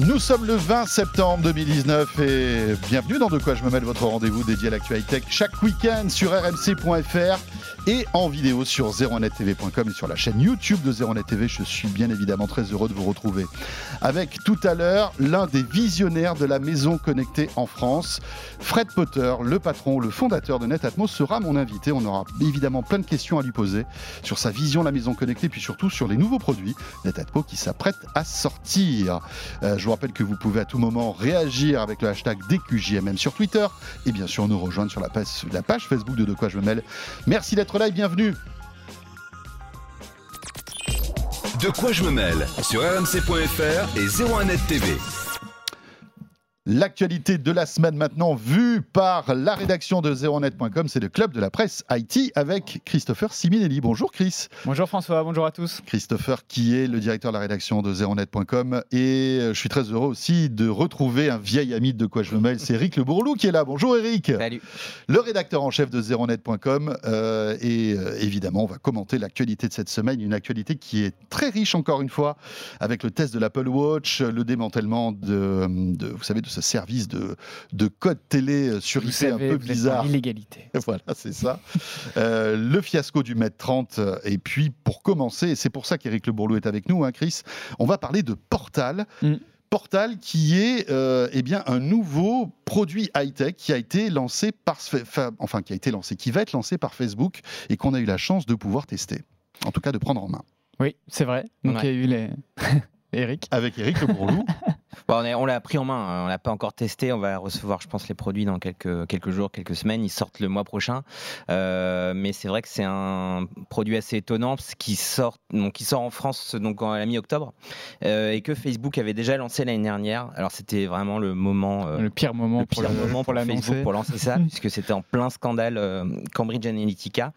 Nous sommes le 20 septembre 2019 et bienvenue dans De quoi je me mêle, votre rendez-vous dédié à l'actualité chaque week-end sur rmc.fr et en vidéo sur 01nettv.com et sur la chaîne YouTube de 01net TV. Je suis bien évidemment très heureux de vous retrouver avec tout à l'heure l'un des visionnaires de la maison connectée en France, Fred Potter, le patron, le fondateur de Netatmo, sera mon invité. On aura évidemment plein de questions à lui poser sur sa vision de la maison connectée, puis surtout sur les nouveaux produits Netatmo qui s'apprête à sortir. Euh, vous rappelle que vous pouvez à tout moment réagir avec le hashtag DQJMM sur Twitter et bien sûr nous rejoindre sur la page, Facebook de De quoi je me mêle. Merci d'être là et bienvenue. De quoi je me mêle sur rmc.fr et 01net TV. L'actualité de la semaine maintenant vue par la rédaction de zeronet.com, c'est le club de la presse IT avec Christopher Siminelli. Bonjour Chris. Bonjour François, bonjour à tous. Christopher qui est le directeur de la rédaction de zeronet.com et euh, je suis très heureux aussi de retrouver un vieil ami de quoi je me mêle, c'est Eric Le Bourlou qui est là. Bonjour Eric. Salut. Le rédacteur en chef de zeronet.com euh, et euh, évidemment on va commenter l'actualité de cette semaine, une actualité qui est très riche encore une fois avec le test de l'Apple Watch, le démantèlement de, de vous savez de ce service de, de code télé sur Vous IP savez, un peu bizarre. l'illégalité. Voilà, c'est ça. Euh, le fiasco du mètre 30. Et puis, pour commencer, et c'est pour ça qu'Éric Le Bourlou est avec nous, hein, Chris, on va parler de Portal. Mm. Portal qui est euh, eh bien, un nouveau produit high-tech qui a été lancé par, enfin qui a été lancé, qui va être lancé par Facebook et qu'on a eu la chance de pouvoir tester. En tout cas, de prendre en main. Oui, c'est vrai. Donc Ouais. il y a eu les. Eric. Avec Éric Le Bourlou. Bon, on l'a pris en main, hein, on l'a pas encore testé. On va recevoir, je pense, les produits dans quelques, quelques jours, quelques semaines. Ils sortent le mois prochain. Euh, mais c'est vrai que c'est un produit assez étonnant qu'il sort, donc, qui sort en France donc, à la mi-octobre euh, et que Facebook avait déjà lancé l'année dernière. Alors c'était vraiment le moment. euh, Le pire moment le pour, pire le- moment pour pour, Facebook pour lancer ça, puisque c'était en plein scandale euh, Cambridge Analytica.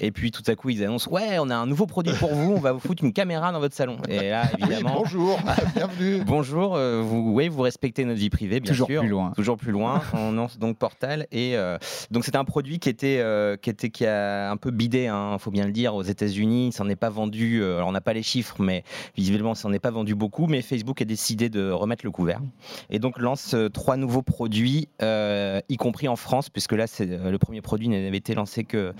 Et puis tout à coup, ils annoncent Ouais, on a un nouveau produit pour vous, on va vous foutre une caméra dans votre salon. Et là, Oui, évidemment. bonjour, bienvenue. Bonjour, euh, vous, oui, vous respectez notre vie privée, bien Toujours sûr. plus loin. Toujours plus loin. On lance donc Portal et euh, donc c'était un produit qui était euh, qui était qui a un peu bidé, il faut bien le dire, aux États-Unis. Ça n'en est pas vendu. euh, alors on n'a pas les chiffres, mais visiblement ça n'en est pas vendu beaucoup. Mais Facebook a décidé de remettre le couvert et donc lance trois nouveaux produits, y compris en France, puisque là c'est le premier produit n'avait été lancé que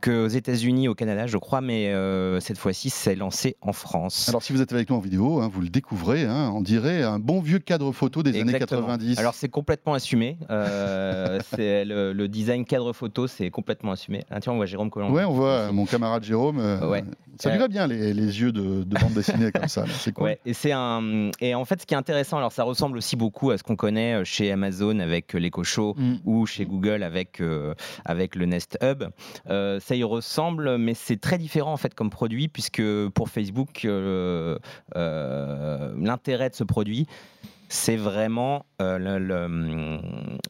que aux États-Unis, au Canada, je crois, mais cette fois-ci c'est lancé en France. Alors, si vous êtes avec nous en vidéo, hein, vous le découvrez, hein, on dirait un bon vieux cadre photo des années Exactement. 90. Alors c'est complètement assumé. Euh, c'est le, le design cadre photo, c'est complètement assumé. Ah, tiens, on voit Jérôme Collomb. Ouais, on voit euh, mon camarade Jérôme. euh, Ouais. Ça lui va bien les, les yeux de, de bande dessinée comme ça. C'est cool. Ouais, et c'est un et en fait ce qui est intéressant, alors ça ressemble aussi beaucoup à ce qu'on connaît chez Amazon avec l'Echo Show Mm. ou chez Google avec euh, avec le Nest Hub. Ça y ressemble, mais c'est très différent en fait comme produit puisque pour Facebook l'intérêt de ce produit c'est vraiment euh,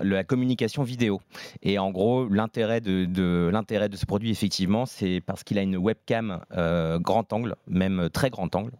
la communication vidéo. Et en gros, l'intérêt de, de- l'intérêt de ce produit, effectivement, c'est parce qu'il a une webcam euh, grand angle, même très grand angle,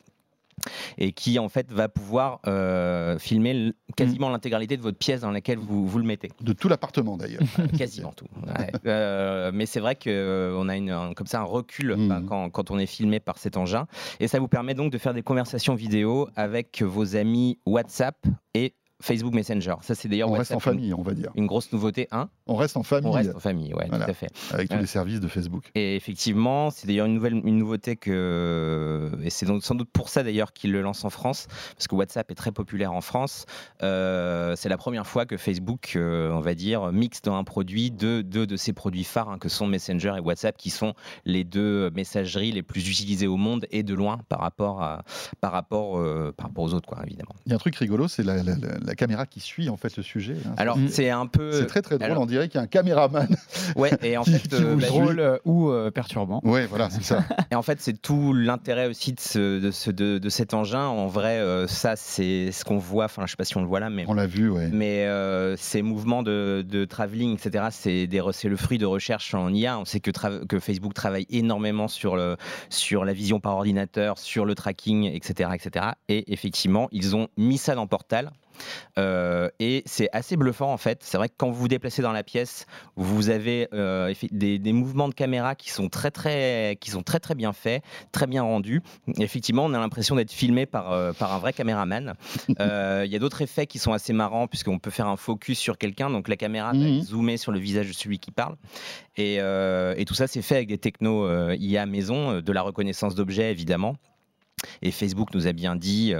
et qui en fait va pouvoir euh, filmer quasiment l'intégralité de votre pièce dans laquelle vous, vous le mettez. De tout l'appartement d'ailleurs. Quasiment tout. Ouais. Euh, mais c'est vrai qu'on a une, un- comme ça un recul Mhm. bah, quand, quand on est filmé par cet engin. Et ça vous permet donc de faire des conversations vidéo avec vos amis WhatsApp et Facebook Messenger. Ça, c'est d'ailleurs On reste en famille, on va dire. Une, une grosse nouveauté. Hein On reste en famille on reste en famille, ouais, Voilà. tout à fait. avec tous Ouais. les services de Facebook. Et effectivement, c'est d'ailleurs une nouvelle, une nouveauté que, et c'est donc sans doute pour ça d'ailleurs qu'il le lance en France, parce que WhatsApp est très populaire en France. Euh, c'est la première fois que Facebook, euh, on va dire, mixe dans un produit deux, deux de ses produits phares, hein, que sont Messenger et WhatsApp, qui sont les deux messageries les plus utilisées au monde et de loin par rapport à, par rapport, euh, par rapport aux autres, quoi, évidemment. Il y a un truc rigolo, c'est la, la- la- la caméra qui suit en fait le sujet. hein. Alors c'est un peu, c'est très très drôle. alors- on dirait qu'il y a un caméraman. ouais, et en qui- fait, qui euh, bah. Drôle euh, ou euh, perturbant. ouais, voilà, c'est ça. Et en fait, c'est tout l'intérêt aussi de, ce, de, ce- de- de cet engin. En vrai, euh, ça, c'est ce qu'on voit. Enfin, je sais pas si on le voit là, mais. On l'a vu, ouais. Mais euh, ces mouvements de, de travelling, etc., c'est des re- c'est le fruit de recherche en IA. On sait que, tra- que Facebook travaille énormément sur, le, sur la vision par ordinateur, sur le tracking, etc., etc. Et effectivement, ils ont mis ça dans Portal. Euh, et c'est assez bluffant en fait. C'est vrai que quand vous vous déplacez dans la pièce, vous avez euh, des, des mouvements de caméra qui sont très très qui sont très très bien faits, très bien rendus. Effectivement, on a l'impression d'être filmé par euh, par un vrai caméraman. Il y a d'autres effets qui sont assez marrants puisqu'on peut faire un focus sur quelqu'un, donc la caméra va Mhm. zoomer sur le visage de celui qui parle. Et, euh, et tout ça, c'est fait avec des technos euh, IA maison, euh, de la reconnaissance d'objets évidemment. Et Facebook nous a bien dit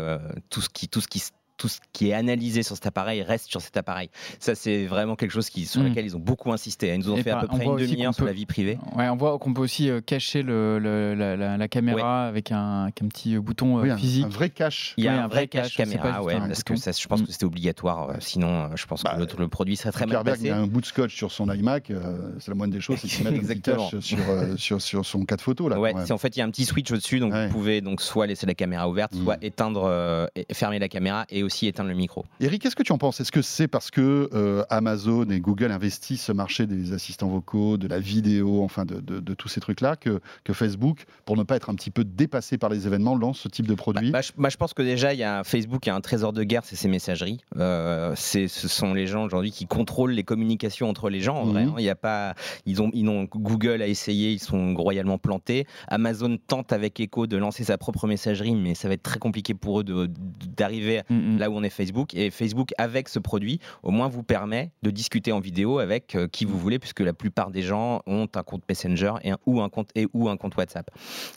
tout ce qui tout ce qui tout ce qui est analysé sur cet appareil reste sur cet appareil. Ça, c'est vraiment quelque chose qui, sur Mm. lequel ils ont beaucoup insisté. Ils nous ont Et fait à peu on près une demi-heure sur peut- la vie privée. Ouais, on voit qu'on peut aussi euh, cacher le, le- la, la- la caméra avec un, avec un petit bouton euh, Oui, physique. un vrai cache. Il y a un, vrai cache pas caméra, ouais, parce que ça, je pense Mm. que c'était obligatoire. euh, Sinon, euh, je pense Bah, que le, le produit serait très mal passé. a un bout de scotch sur son iMac, euh, c'est la moindre des choses, c'est qu'il mette un petit Exactement. cache sur, euh, sur, sur son cas de photo. Là, Ouais, c'est en fait il y a un petit switch au-dessus, donc vous pouvez donc soit laisser la caméra ouverte, Mm. soit éteindre, euh, et fermer la caméra et aussi éteindre le micro. Eric, qu'est-ce que tu en penses? Est-ce que c'est parce que euh, Amazon et Google investissent ce marché des assistants vocaux, de la vidéo, enfin de, de- de tous ces trucs-là, que, que Facebook, pour ne pas être un petit peu dépassé par les événements, lance ce type de produit? Bah, je, bah, je pense que déjà, il y a Facebook qui a un trésor de guerre, c'est ses messageries. Euh, ce sont les gens aujourd'hui qui contrôlent les communications entre les gens. En vrai, Mhm. hein. il y a pas, ils ont, ils ont, Google a essayé, ils sont royalement plantés. Amazon tente avec Echo de lancer sa propre messagerie, mais ça va être très compliqué pour eux de- d'arriver mm. Là où on est Facebook. Et Facebook, avec ce produit, au moins vous permet de discuter en vidéo avec euh, qui vous voulez, puisque la plupart des gens ont un compte Messenger et un, ou, un compte, et, ou un compte WhatsApp.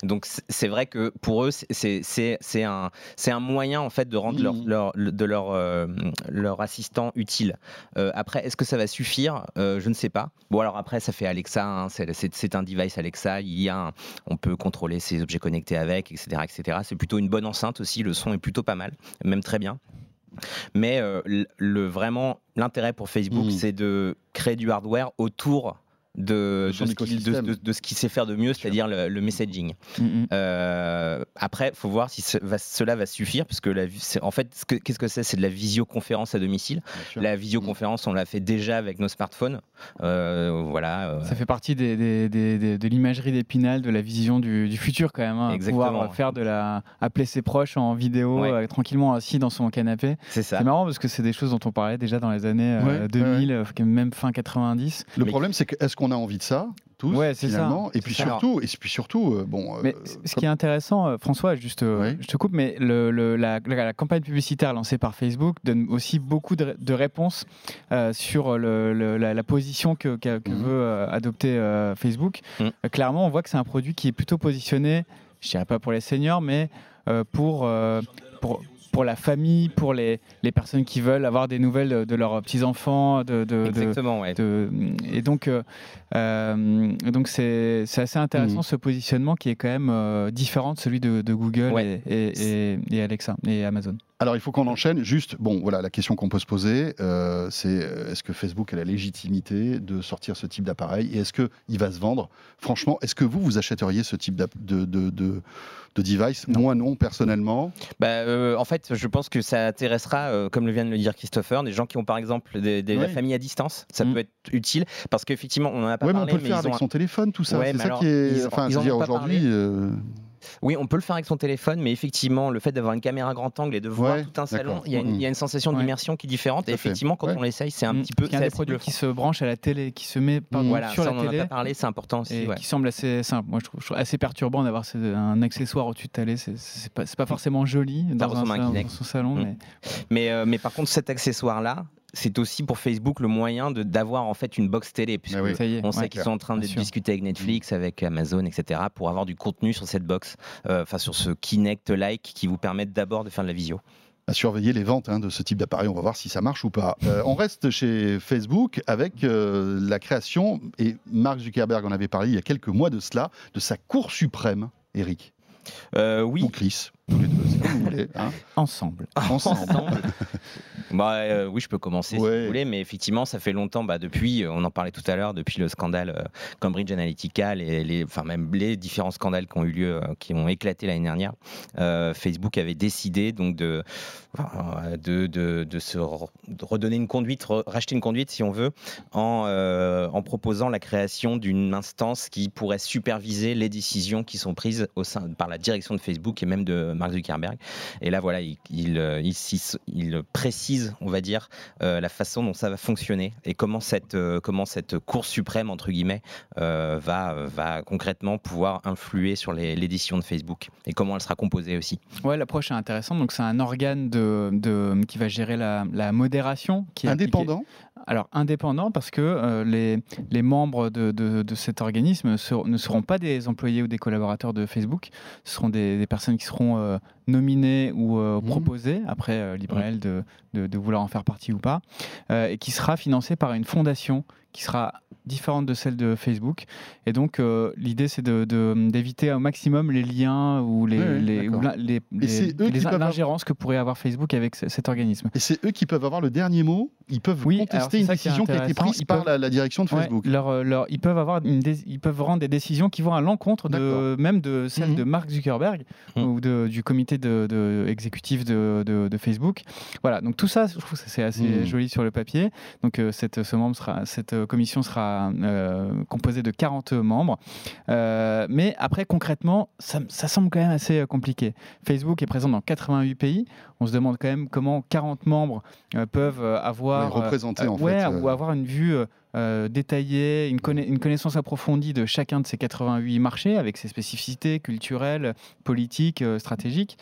Donc c'est- vrai que pour eux, c'est- un, un moyen en fait de rendre leur, Mhm. leur, de leur, euh, leur assistant utile. Euh, après, est-ce que ça va suffire? Je ne sais pas. Bon alors après, ça fait Alexa, hein, c'est- un device Alexa, il y a un- on peut contrôler ses objets connectés avec, etc. etc. C'est plutôt une bonne enceinte aussi, le son est plutôt pas mal, même très bien. Mais euh, le, vraiment, l'intérêt pour Facebook, Mhm. c'est de créer du hardware autour de, De ce, qu'il- de- écosystème. de- de ce qu'il sait faire de mieux, c'est-à-dire le, le messaging. Mm, mm. Euh, après, faut voir si ce- va- cela va suffire, parce que la, c'est- en fait, ce que- qu'est-ce que c'est? C'est de la visioconférence à domicile. La visioconférence, on l'a fait déjà avec nos smartphones. Euh, voilà. euh, Ça fait partie des, des- des- des- de l'imagerie d'Épinal, de la vision du, du futur quand même. hein. Exactement. Pouvoir faire de la appeler ses proches en vidéo, Ouais. euh, tranquillement assis dans son canapé. c'est ça. C'est marrant parce que c'est des choses dont on parlait déjà dans les années euh, Ouais, ouais, 2000, euh, même fin 90. Le Mais- problème, c'est que est-ce qu'on a envie de ça tous Ouais, c'est ça. finalement Et puis ça. surtout, et puis surtout, euh, bon. Mais euh, c- ce qui est intéressant, euh, François, juste, euh, je te coupe, mais le, le- la, la- la campagne publicitaire lancée par Facebook donne aussi beaucoup de, de réponses euh, sur le- le- la, la position que, que- que Mhm. veut euh, adopter euh, Facebook. Mhm. Euh, clairement, on voit que c'est un produit qui est plutôt positionné, je dirais pas pour les seniors, mais euh, pour, euh, pour pour la famille, pour les, les personnes qui veulent avoir des nouvelles de, de leurs petits-enfants, de, de- de, Exactement, ouais. de- et donc, euh, euh, donc c'est, c'est assez intéressant Mhm. ce positionnement qui est quand même euh, différent de celui de, de Google Ouais. et, et- et- et Alexa et Amazon. Alors, il faut qu'on enchaîne. Juste, bon, voilà, la question qu'on peut se poser, euh, c'est euh, est-ce que Facebook a la légitimité de sortir ce type d'appareil et est-ce qu'il va se vendre? Franchement, est-ce que vous, vous achèteriez ce type de, de, de, de device? Moi, non, personnellement. Bah, euh, en fait, je pense que ça intéressera, euh, comme le vient de le dire Christopher, des gens qui ont par exemple des, des- la Oui. famille à distance. Ça Mm. peut être utile parce qu'effectivement, on en a pas Oui, mais on parlé, peut le faire avec un- son téléphone, tout ça. Ouais, c'est ça alors, qui est. ils- enfin, ils je en veux dire, aujourd'hui. Oui, on peut le faire avec son téléphone, mais effectivement, le fait d'avoir une caméra grand angle et de voir Ouais, tout un salon, il y, a une- il y a une sensation Ouais. d'immersion qui est différente. Et effectivement, quand Ouais. on l'essaye, c'est un Mm. petit peu. Qu'il y a c'est des assez produits bluffant. qui se branchent à la télé, qui se met pardon, Mm. Voilà, sur ça, la on en a télé. pas parlé, c'est important aussi. Et ouais. qui semble assez simple. Moi, je trouve, je trouve assez perturbant d'avoir un accessoire au-dessus de télé. C'est, pas, pas forcément joli dans, un dans son salon, Mm. mais Mais, euh, mais par contre, cet accessoire-là, c'est aussi pour Facebook le moyen de- d'avoir en fait une box télé. Puisque Ah oui. est. On sait ouais. qu'ils sont en train de sûr. discuter avec Netflix, avec Amazon, etc., pour avoir du contenu sur cette box, euh, enfin sur ce Kinect-like qui vous permettent d'abord de faire de la visio. à surveiller les ventes hein, de ce type d'appareil. On va voir si ça marche ou pas. Euh, on reste chez Facebook avec euh, la création, et Mark Zuckerberg en avait parlé il y a quelques mois de cela, de sa Cour suprême, Eric. Euh, oui, Ou Chris, tous les deux, comme vous voulez. hein. Ensemble. Ensemble. Bah, euh, oui, je peux commencer si vous voulez, mais effectivement, ça fait longtemps, bah, depuis, euh, on en parlait tout à l'heure, depuis le scandale euh, Cambridge Analytica, les, les- enfin même les différents scandales qui ont eu lieu, qui ont éclaté l'année dernière, euh, Facebook avait décidé donc de, de, de, de se re- de redonner une conduite, racheter une conduite si on veut, en, euh, en proposant la création d'une instance qui pourrait superviser les décisions qui sont prises au sein, par la direction de Facebook et même de Mark Zuckerberg. Et là, voilà, il, il, il s'y- il précise on va dire, la façon dont ça va fonctionner et comment cette, comment cette Cour suprême, entre guillemets, va, va concrètement pouvoir influer sur l'édition de Facebook et comment elle sera composée aussi. Ouais, l'approche est intéressante. Donc, c'est un organe de, de, qui va gérer la, la modération. Qui est Indépendant alors indépendant parce que euh, les, les, membres de, de, cet organisme ne seront pas des employés ou des collaborateurs de Facebook, ce seront des, personnes qui seront euh, nominées ou euh, mmh. proposées, après libre de, de, vouloir en faire partie ou pas, et qui sera financée par une fondation qui sera différente de celle de Facebook. Et donc, euh, l'idée, c'est d'éviter de, au maximum les liens ou les, les, l'ingérence que pourrait avoir Facebook avec cet organisme. Et c'est eux qui peuvent avoir le dernier mot Ils peuvent contester une décision qui, a été prise par la, direction de Facebook leur, leur, ils, peuvent avoir une ils peuvent rendre des décisions qui vont à l'encontre de, même de celle mhm. de Mark Zuckerberg mhm. ou de, du comité de, exécutif de, Facebook. Voilà, donc tout ça, je trouve que c'est assez mhm. joli sur le papier. Donc, euh, cette, ce membre sera, cette commission sera euh, composé de 40 membres. Euh, mais après, concrètement, ça, semble quand même assez euh, compliqué. Facebook est présent dans 88 pays. On se demande quand même comment 40 membres peuvent avoir, représenter, en fait, ou avoir une vue détaillée, une, une, connaissance approfondie de chacun de ces 88 marchés avec ses spécificités culturelles, politiques, stratégiques.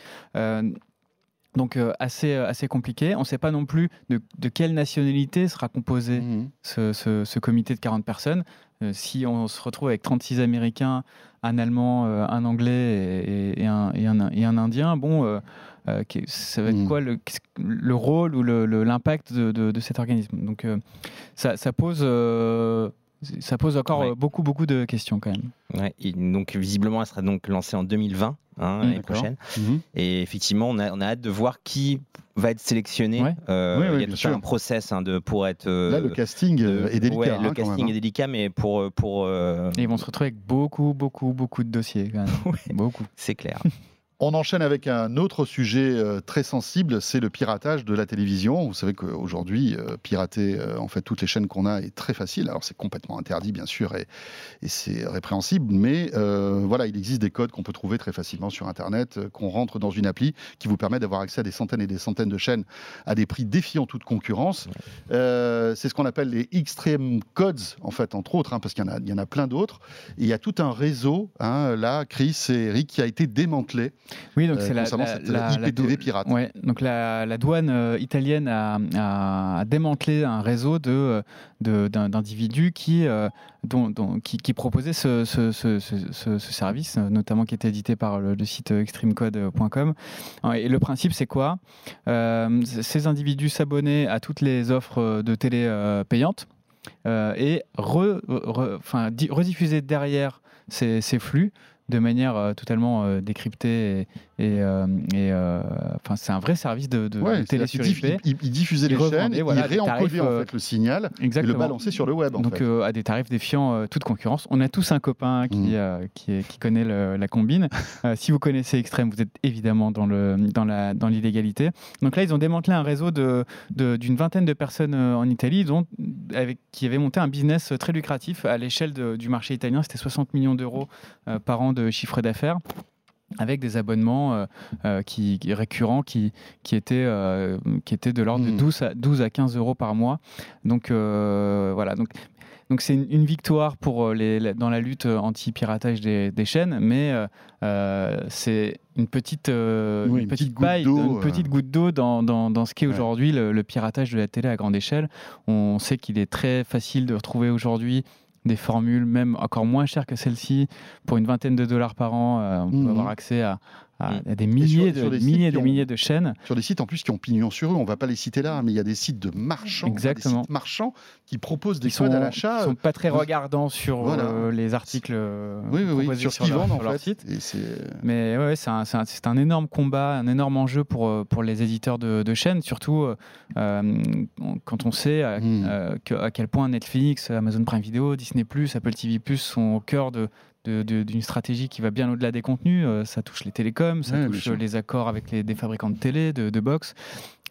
Donc euh, assez, euh, assez compliqué. On ne sait pas non plus de, quelle nationalité sera composé mmh. ce, comité de 40 personnes. Euh, si on se retrouve avec 36 Américains, un Allemand, un Anglais et, un, et, un, Indien, bon, ça va être mmh. quoi le, le, rôle ou l'impact de, de, cet organisme? Donc ça, ça, pose ça pose encore beaucoup, beaucoup de questions quand même. Ouais, donc visiblement, elle sera donc lancée en 2020. Hein, l'année prochaine. Mhm. Et effectivement, on a, on a, hâte de voir qui va être sélectionné. Euh, il y a tout un process hein, de, pour être. Euh, Là, le casting euh, est délicat. le hein, casting est délicat, mais pour. pour ils vont se retrouver avec beaucoup, beaucoup, beaucoup de dossiers. Quand même. beaucoup. C'est clair. On enchaîne avec un autre sujet euh, très sensible, c'est le piratage de la télévision. Vous savez qu'aujourd'hui, euh, pirater euh, en fait toutes les chaînes qu'on a est très facile. Alors c'est complètement interdit bien sûr et, c'est répréhensible, mais voilà, il existe des codes qu'on peut trouver très facilement sur Internet, qu'on rentre dans une appli qui vous permet d'avoir accès à des centaines et des centaines de chaînes à des prix défiant toute concurrence. c'est ce qu'on appelle les extreme codes en fait, entre autres, hein, parce qu'il y, y, en a plein d'autres. Il y a tout un réseau, hein, là, Chris et Eric, qui a été démantelé. Oui, donc c'est la, la, IPTV pirate. Ouais, donc la, douane euh, italienne a, démantelé un réseau de d'individus qui, euh, dont, qui, proposaient ce, ce, service, notamment qui était édité par le, site extremecode.com. Et le principe, c'est quoi? Euh, Ces individus s'abonnaient à toutes les offres de télé payantes et re, rediffuser derrière ces, ces flux de manière euh, totalement euh, décryptée et, euh, enfin c'est un vrai service de, de, télé sur IP. Il, diffusait les chaînes et voilà, il réencodait en fait le signal et le balançait sur le web. Donc à des tarifs défiant toute concurrence. On a tous un copain qui, mmh. qui, qui, connaît la combine. si vous connaissez Extrême, vous êtes évidemment dans le dans la dans l'illégalité. Donc là ils ont démantelé un réseau de d'une vingtaine de personnes en Italie, dont avec qui avaient monté un business très lucratif à l'échelle du marché italien. C'était 60 millions d'euros par an de chiffre d'affaires avec des abonnements euh, euh, qui, récurrents qui, qui, étaient, euh, qui étaient de l'ordre de 12 hmm. à, 12 à 15 euros par mois. Donc voilà. Donc, donc c'est une, victoire pour les, dans la lutte anti-piratage des, des, chaînes, mais c'est une petite, une, petite, paille, une petite goutte d'eau dans, dans, dans, ce qu'est aujourd'hui le, le, piratage de la télé à grande échelle. On sait qu'il est très facile de retrouver aujourd'hui des formules même encore moins chères que celle-ci pour une vingtaine de dollars par an. Euh, on peut mmh. avoir accès à, à, mm. des milliers, de, des milliers, des milliers de chaînes. Sur des sites en plus qui ont pignon sur eux, on ne va pas les citer là, mais il y a des sites de marchands, Exactement. Des marchands qui proposent des codes à l'achat. Ils ne sont pas très regardants sur euh, les articles euh, oui, oui, oui, sur ce qu'ils vendent en leur site. mais ouais, c'est un, un, un, énorme combat, un énorme enjeu pour, euh, pour les éditeurs de, de chaînes, surtout quand on sait à, mm. à, quel point Netflix, Amazon Prime Video, Disney+, Apple TV+, sont au cœur de, d'une stratégie qui va bien au-delà des contenus. Euh, ça touche les télécoms, ça touche les accords avec les, des fabricants de télé, de, de box.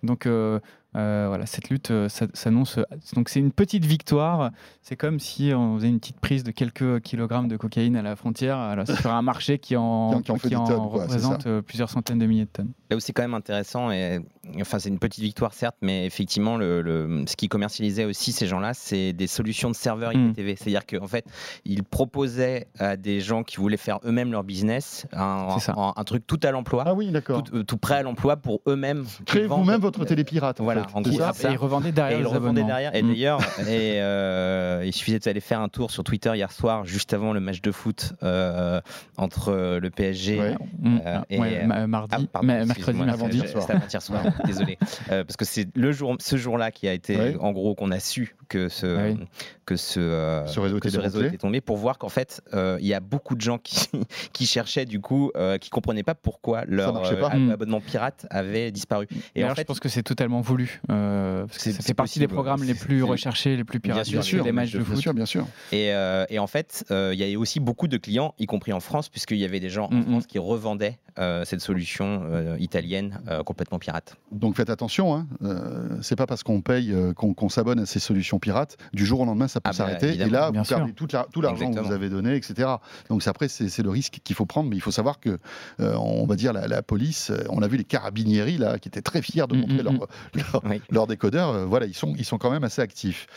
Donc euh, euh, voilà, cette lutte s'annonce. Donc c'est une petite victoire. C'est comme si on faisait une petite prise de quelques kilogrammes de cocaïne à la frontière alors, sur un marché qui en, qui en, représente plusieurs centaines de milliers de tonnes. Là où c'est quand même intéressant et enfin, c'est une petite victoire certes, mais effectivement, le, le- ce qui commercialisait aussi ces gens-là, c'est des solutions de serveurs Mm. IPTV. C'est-à-dire qu'en fait, ils proposaient à des gens qui voulaient faire eux-mêmes leur business un, truc tout à l'emploi, Ah oui, d'accord. tout, euh, tout prêt à l'emploi pour eux-mêmes. Créez vous-même votre télépirate. en Voilà, fait. en C'est gros, ça c'est ça. Et ils revendaient Et derrière ils les le revendaient derrière. Et Mm. d'ailleurs, et, euh, il suffisait d'aller faire un tour sur Twitter hier soir, juste avant le match de foot euh, entre le PSG. Ouais. Mm. Euh, et- Ouais, ma- mardi, Ah, pardon, mercredi, mercredi. avant-hier c'est- soir. c'était avant-hier soir, désolé. Euh, parce que c'est le jour, ce jour-là qui a été, Ouais. en gros, qu'on a su que ce, oui. que ce, euh, Ce réseau que était ce réseau était tombé pour voir qu'en fait, euh, il y a beaucoup de gens qui, qui cherchaient, du coup, euh, qui comprenaient pas pourquoi leur marchait pas. euh, Mm. abonnement pirate avait disparu. Et D'ailleurs, en fait, je pense que c'est totalement voulu. euh, parce que C'est- ça fait partie des programmes les plus recherchés, les plus Bien piratés, sûr, des bien sûr, matchs de Bien foot. sûr, bien sûr. Et, euh, et en fait, euh, il y a aussi beaucoup de clients, y compris en France, puisqu'il y avait des gens en Mhm. France qui revendaient euh, cette solution euh, italienne euh, complètement pirate. Donc faites attention, hein. euh, c'est pas parce qu'on paye euh, qu'on s'abonne à ces solutions pirates, du jour au lendemain ça peut Ah bah, s'arrêter et là vous sûr. perdez tout l'argent que vous avez donné, etc. Donc c'est- après c'est c'est le risque qu'il faut prendre, mais il faut savoir que euh, on va dire la, la police, on a vu les carabinieri là qui étaient très fiers de Mm, montrer mm, leur, leur, Oui. leur décodeur, euh, voilà ils sont ils sont quand même assez actifs.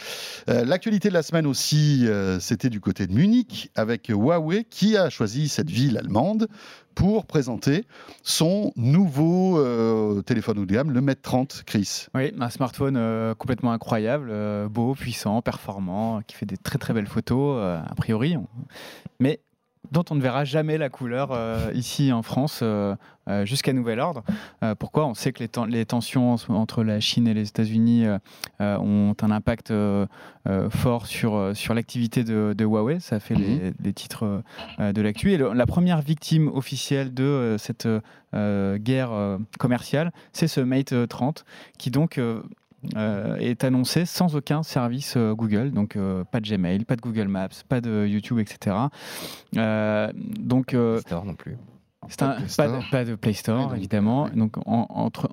Euh, L'actualité de la semaine aussi, euh, c'était du côté de Munich avec Huawei qui a choisi cette ville allemande pour présenter son nouveau euh, téléphone haut de gamme, le Mate 30, Chris. Oui, un smartphone euh, complètement incroyable, euh, beau, puissant, performant, qui fait des très très belles photos, a priori, mais dont on ne verra jamais la couleur euh, ici en France euh, euh, jusqu'à nouvel ordre. Pourquoi On sait que les, ten- les tensions en- entre la Chine et les États-Unis ont un impact fort sur, sur l'activité de, de Huawei? Ça fait les, les titres de l'actu. Et le- la première victime officielle de cette guerre commerciale, c'est ce Mate euh, 30 qui donc euh, est annoncé sans aucun service euh, Google, donc euh, pas de Gmail, pas de Google Maps, pas de YouTube, etc. Euh, donc euh, Store non plus. un- pas, de, pas de Play Store donc, évidemment, ouais. donc en- entre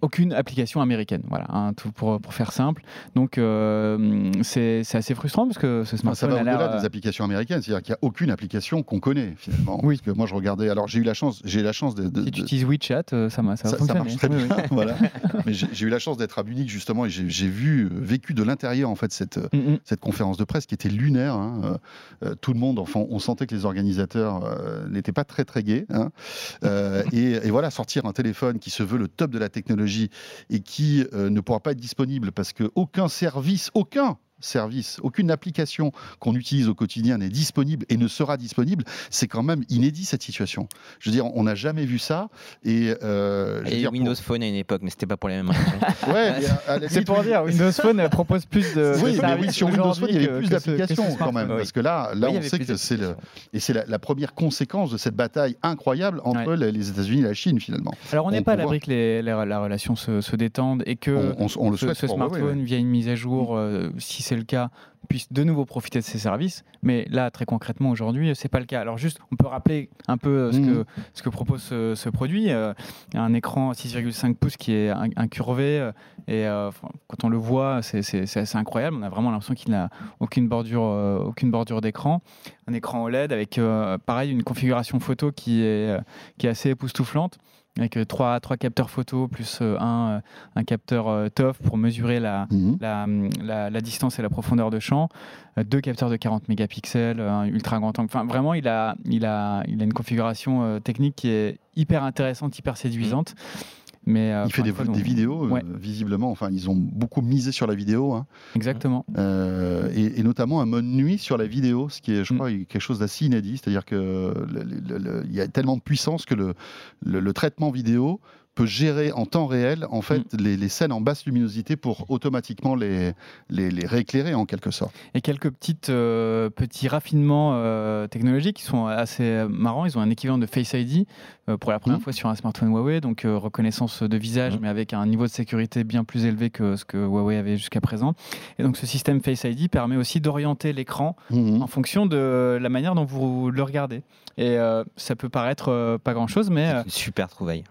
aucune application américaine, voilà, hein, tout pour, pour faire simple. Donc euh, c'est assez frustrant parce que ce Enfin, ça smartphone va au-delà euh, des applications américaines, c'est-à-dire qu'il n'y a aucune application qu'on connaît finalement. Oui. Parce que moi je regardais, alors j'ai eu la chance, j'ai la chance de, de- si tu de- utilises WeChat, euh, ça, ça, ça, marche très bien, voilà. Mais j'ai eu la chance d'être à Munich justement et j'ai vu, euh, vécu de l'intérieur en fait cette, Mm, mm. cette conférence de presse qui était lunaire. hein. Euh, euh, tout le monde, enfin, on sentait que les organisateurs euh, n'étaient pas très très gais. hein. Euh, et, et voilà, sortir un téléphone qui se veut le top de la technologie et qui euh, ne pourra pas être disponible parce que aucun service, aucun service, aucune application qu'on utilise au quotidien n'est disponible et ne sera disponible, c'est quand même inédit cette situation. Je veux dire, on n'a jamais vu ça. Et, euh, je Et dire, Windows Phone à une époque, mais c'était pas pour les mêmes raisons. pour- Ouais, la C'est pour dire, Windows Phone euh, propose plus de, Oui, mais oui, sur Windows Phone, il y avait plus d'applications quand même. Oui. Parce que là, là Oui, on sait que c'est le, et c'est la, la première conséquence de cette bataille incroyable entre Ouais. les, États-Unis et la Chine finalement. Alors on n'est pas à l'abri que les- la relation se, se détende et que On, on- on le ce, souhaite ce pour Huawei, smartphone, via une mise à jour, euh, si c'est le cas, puisse de nouveau profiter de ces services. Mais là, très concrètement, aujourd'hui, c'est pas le cas. Alors juste, on peut rappeler un peu euh, ce, Mhm. que, ce que propose ce, ce produit. Euh, un écran 6,5 pouces qui est in- incurvé euh, et euh, quand on le voit, c'est assez incroyable. On a vraiment l'impression qu'il n'a aucune bordure, euh, aucune bordure d'écran. Un écran OLED avec, euh, pareil, une configuration photo qui est, euh, qui est assez époustouflante avec euh, trois, trois capteurs photo plus euh, un, euh, un capteur TOF pour mesurer la, Mhm. la, la- la distance et la profondeur de champ, deux capteurs de 40 mégapixels, un ultra grand angle. Enfin, vraiment, il a, il a, il a une configuration technique qui est hyper intéressante, hyper séduisante. Mais, euh, Il fait des, vidéos, euh, visiblement. Enfin, ils ont beaucoup misé sur la vidéo, hein. Exactement. Euh, et, et notamment un mode nuit sur la vidéo, ce qui est, je Mm. crois, quelque chose d'assez inédit. C'est-à-dire que le- le- le- il y a tellement de puissance que le, le- le traitement vidéo peut gérer en temps réel en fait Mm. les, les scènes en basse luminosité pour automatiquement les, les, les rééclairer en quelque sorte. Et quelques petites, euh, petits raffinements euh, technologiques qui sont assez marrants. Ils ont un équivalent de Face ID euh, pour la première Mhm. fois sur un smartphone Huawei, donc euh, reconnaissance de visage, Mhm. mais avec un niveau de sécurité bien plus élevé que ce que Huawei avait jusqu'à présent. Et donc ce système Face ID permet aussi d'orienter l'écran Mhm. en fonction de la manière dont vous le regardez. Et euh, ça peut paraître euh, pas grand-chose, mais euh, Super trouvaille.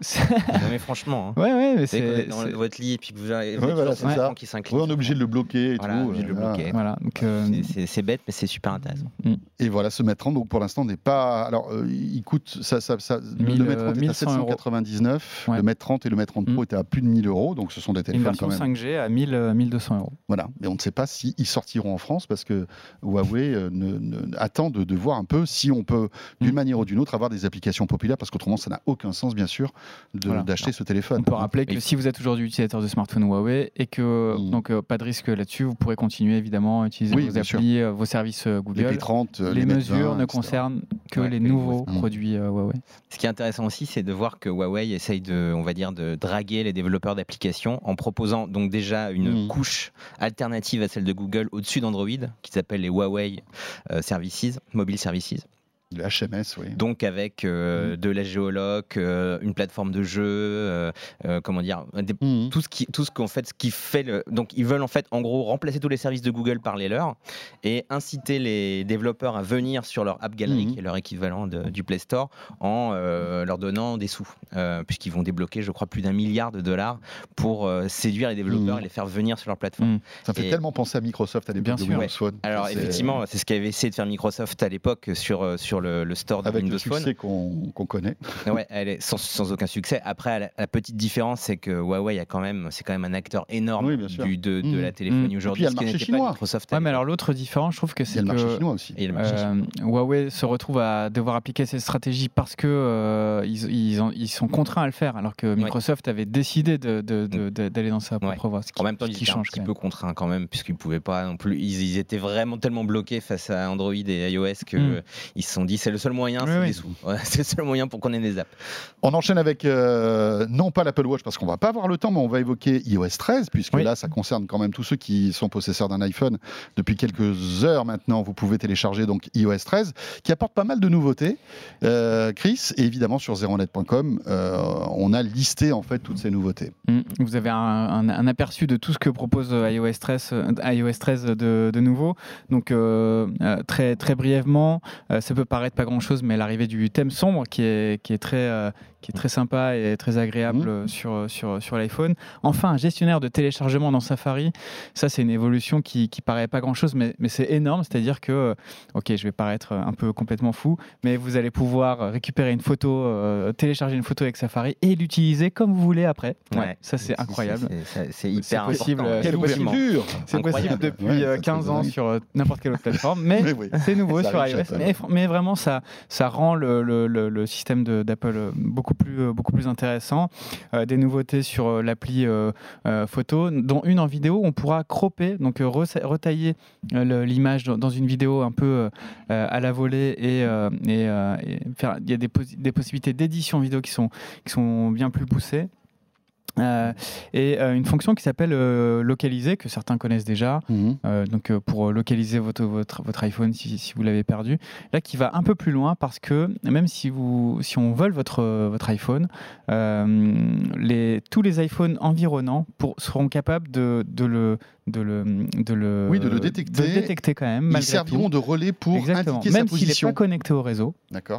franchement. hein. Ouais, ouais, mais C'est dans votre lit et puis vous avez Ouais, voilà, c'est ça. qui s'incline. Ouais, on est obligé de le bloquer et Voilà, tout. obligé de le voilà. bloquer. Voilà, donc. euh, C'est- C'est c'est bête, mais c'est super intéressant. Et voilà, ce Mate 30, donc pour l'instant, n'est pas. Alors, euh, il coûte. Ça, ça, ça, le 1000, Mate 30 est à 1100 euros. 799. Ouais. Le Mate 30 et le Mate 30 Pro Mm. étaient à plus de 1000 euros. Donc, ce sont des une téléphones quand version même. 5G à 1000, euh, 1200 euros. Voilà. Mais on ne sait pas s'ils sortiront en France parce que Huawei euh, ne- ne- attend de, de voir un peu si on peut, d'une Mm. manière ou d'une autre, avoir des applications populaires parce qu'autrement, ça n'a aucun sens, bien sûr, de- Ce téléphone. On peut rappeler que Et- si vous êtes aujourd'hui utilisateur de smartphone Huawei et que Mm. donc euh, pas de risque là-dessus, vous pourrez continuer évidemment à utiliser Oui, vos sûr. applis, euh, vos services euh, Les Google. P30, euh, Les, Mate mesures 20, ne etc. concernent que Ouais, les les nouveaux produits euh, Huawei. Ce qui est intéressant aussi, c'est de voir que Huawei essaye de, on va dire, de draguer les développeurs d'applications en proposant donc déjà une Mhm. couche alternative à celle de Google au-dessus d'Android, qui s'appelle les Huawei euh, Services, Mobile Services. Le HMS, oui. Donc avec euh, de la géoloc, euh, une plateforme de jeu, euh, comment dire, des- Mhm. tout ce qui tout ce qu'en fait ce qui fait le donc ils veulent en fait en gros remplacer tous les services de Google par les leurs et inciter les développeurs à venir sur leur app gallery Mhm. qui est leur équivalent de- du Play Store en euh, leur donnant des sous euh, puisqu'ils vont débloquer je crois plus d'un milliard de dollars pour euh, séduire les développeurs et les faire venir sur leur plateforme. Ça fait Et- tellement penser à Microsoft à l'époque Bien sûr. Ouais. Alors effectivement c'est ce qu'avait essayé de faire Microsoft à l'époque sur euh, sur le, le store de avec le Windows Phone. succès qu'on connaît. Ouais, elle est sans, sans aucun succès. Après, la, la petite différence, c'est que Huawei a quand même, c'est quand même un acteur énorme Oui, du, de, de Mhm. la téléphonie Mhm. aujourd'hui. Et puis, il y a le marché chinois. Microsoft. Ouais, mais alors l'autre différence, je trouve que Il y a c'est le marché que chinois aussi. Et le marché chinois. euh, Huawei se retrouve à devoir appliquer cette stratégie parce que euh, ils, ils, ont- ils sont contraints à le faire, alors que Microsoft avait décidé de- de- de- de- d'aller dans sa propre voie. ce qui- En même temps, ce ils qui étaient un change petit peu contraints quand même, puisqu'ils pouvaient pas non plus. Ils, ils étaient vraiment tellement bloqués face à Android et iOS que Mhm. ils se sont dit c'est le seul moyen, Oui, c'est oui. des sous. Ouais, c'est le seul moyen pour qu'on ait des apps. On enchaîne avec, euh, non pas l'Apple Watch, parce qu'on va pas avoir le temps, mais on va évoquer iOS 13, puisque Oui. là, ça concerne quand même tous ceux qui sont possesseurs d'un iPhone. Depuis quelques heures maintenant, vous pouvez télécharger donc iOS 13, qui apporte pas mal de nouveautés. Euh, Chris, et évidemment sur zeronet.com, euh, on a listé en fait toutes ces nouveautés. Mm. Vous avez un, un- un aperçu de tout ce que propose iOS 13, euh, iOS 13 de, de nouveau. Donc très très brièvement, euh, ça peut paraître pas grand chose, mais l'arrivée du thème sombre qui est qui est très euh, qui est très sympa et très agréable euh, sur sur sur l'iPhone. Enfin, un gestionnaire de téléchargement dans Safari. Ça, c'est une évolution qui qui paraît pas grand chose, mais mais c'est énorme. C'est-à-dire que euh, ok, je vais paraître un peu complètement fou, mais vous allez pouvoir récupérer une photo, euh, télécharger une photo avec Safari et l'utiliser comme vous voulez après. Ouais, ça c'est incroyable. C'est- hyper possible, important. euh, c'est possible. C'est possible Incroyable. depuis Ouais, euh, ça, 15 c'est ans dingue. sur euh, n'importe quelle autre plateforme, mais Mais oui. c'est nouveau Ça sur iOS. Mais, vraiment, ça, ça rend le, le- le- le système d'Apple euh, beaucoup plus, euh, beaucoup plus intéressant. Euh, des nouveautés sur euh, l'appli photo, dont une en vidéo, on pourra cropper, donc retailler le- l'image dans, une vidéo un peu à la volée et, faire. Il y a des, des possibilités d'édition vidéo qui sont, qui sont bien plus poussées. Euh, et euh, une fonction qui s'appelle euh, localiser que certains connaissent déjà Mhm. donc pour localiser votre, votre, votre iPhone si, si vous l'avez perdu. Là, qui va un peu plus loin parce que même si, vous, si on vole votre, votre iPhone, les, tous les iPhones environnants pour, seront capables de, de, le, de, le, de, le, Oui, de le détecter. de détecter quand même. Ils serviront tout. de relais pour Exactement. indiquer Même sa s'il n'est pas connecté au réseau,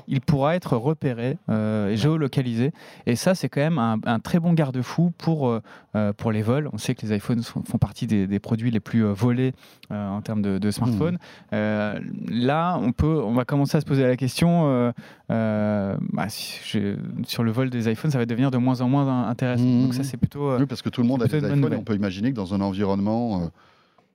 il pourra être repéré euh, et géolocalisé. Et ça, c'est quand même un, un très bon garde-fou pour, euh, euh, pour les vols. On sait que les iPhones sont- font partie des, des produits les plus volés euh, en termes de, de smartphones. Euh, là, on, peut, on va commencer à se poser la question bah, si sur le vol des iPhones, ça va devenir de moins en moins intéressant. Mhm. Donc ça, c'est plutôt... Oui, parce que tout le monde a des iPhones on peut imaginer que dans un environnement, euh,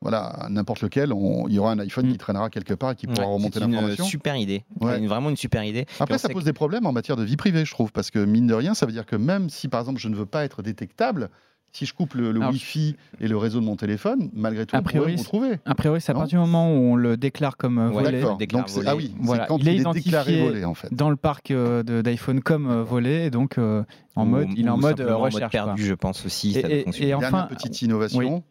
voilà, n'importe lequel, on- il y aura un iPhone Mm. qui traînera quelque part et qui pourra Ouais, remonter c'est une l'information. super idée. Ouais. Une- vraiment une super idée. Après, on ça pose des problèmes en matière de vie privée, je trouve, parce que mine de rien, ça veut dire que même si, par exemple, je ne veux pas être détectable, si je coupe le, le Alors, Wi-Fi et le réseau de mon téléphone, malgré tout, A on priori, me retrouver. a priori, c'est à partir du moment où on le déclare comme euh, Ouais, volé. D'accord. déclare Donc, c'est- volé. ah oui, Voilà, c'est quand il il est est, déclaré identifié volé, en fait. dans le parc euh, de- d'iPhone comme euh, volé, et donc euh, en ou- mode, il est en mode simplement en mode recherche. quoi. perdu, je pense aussi. Et- ça et- fonctionne. et enfin, Dernière petite innovation.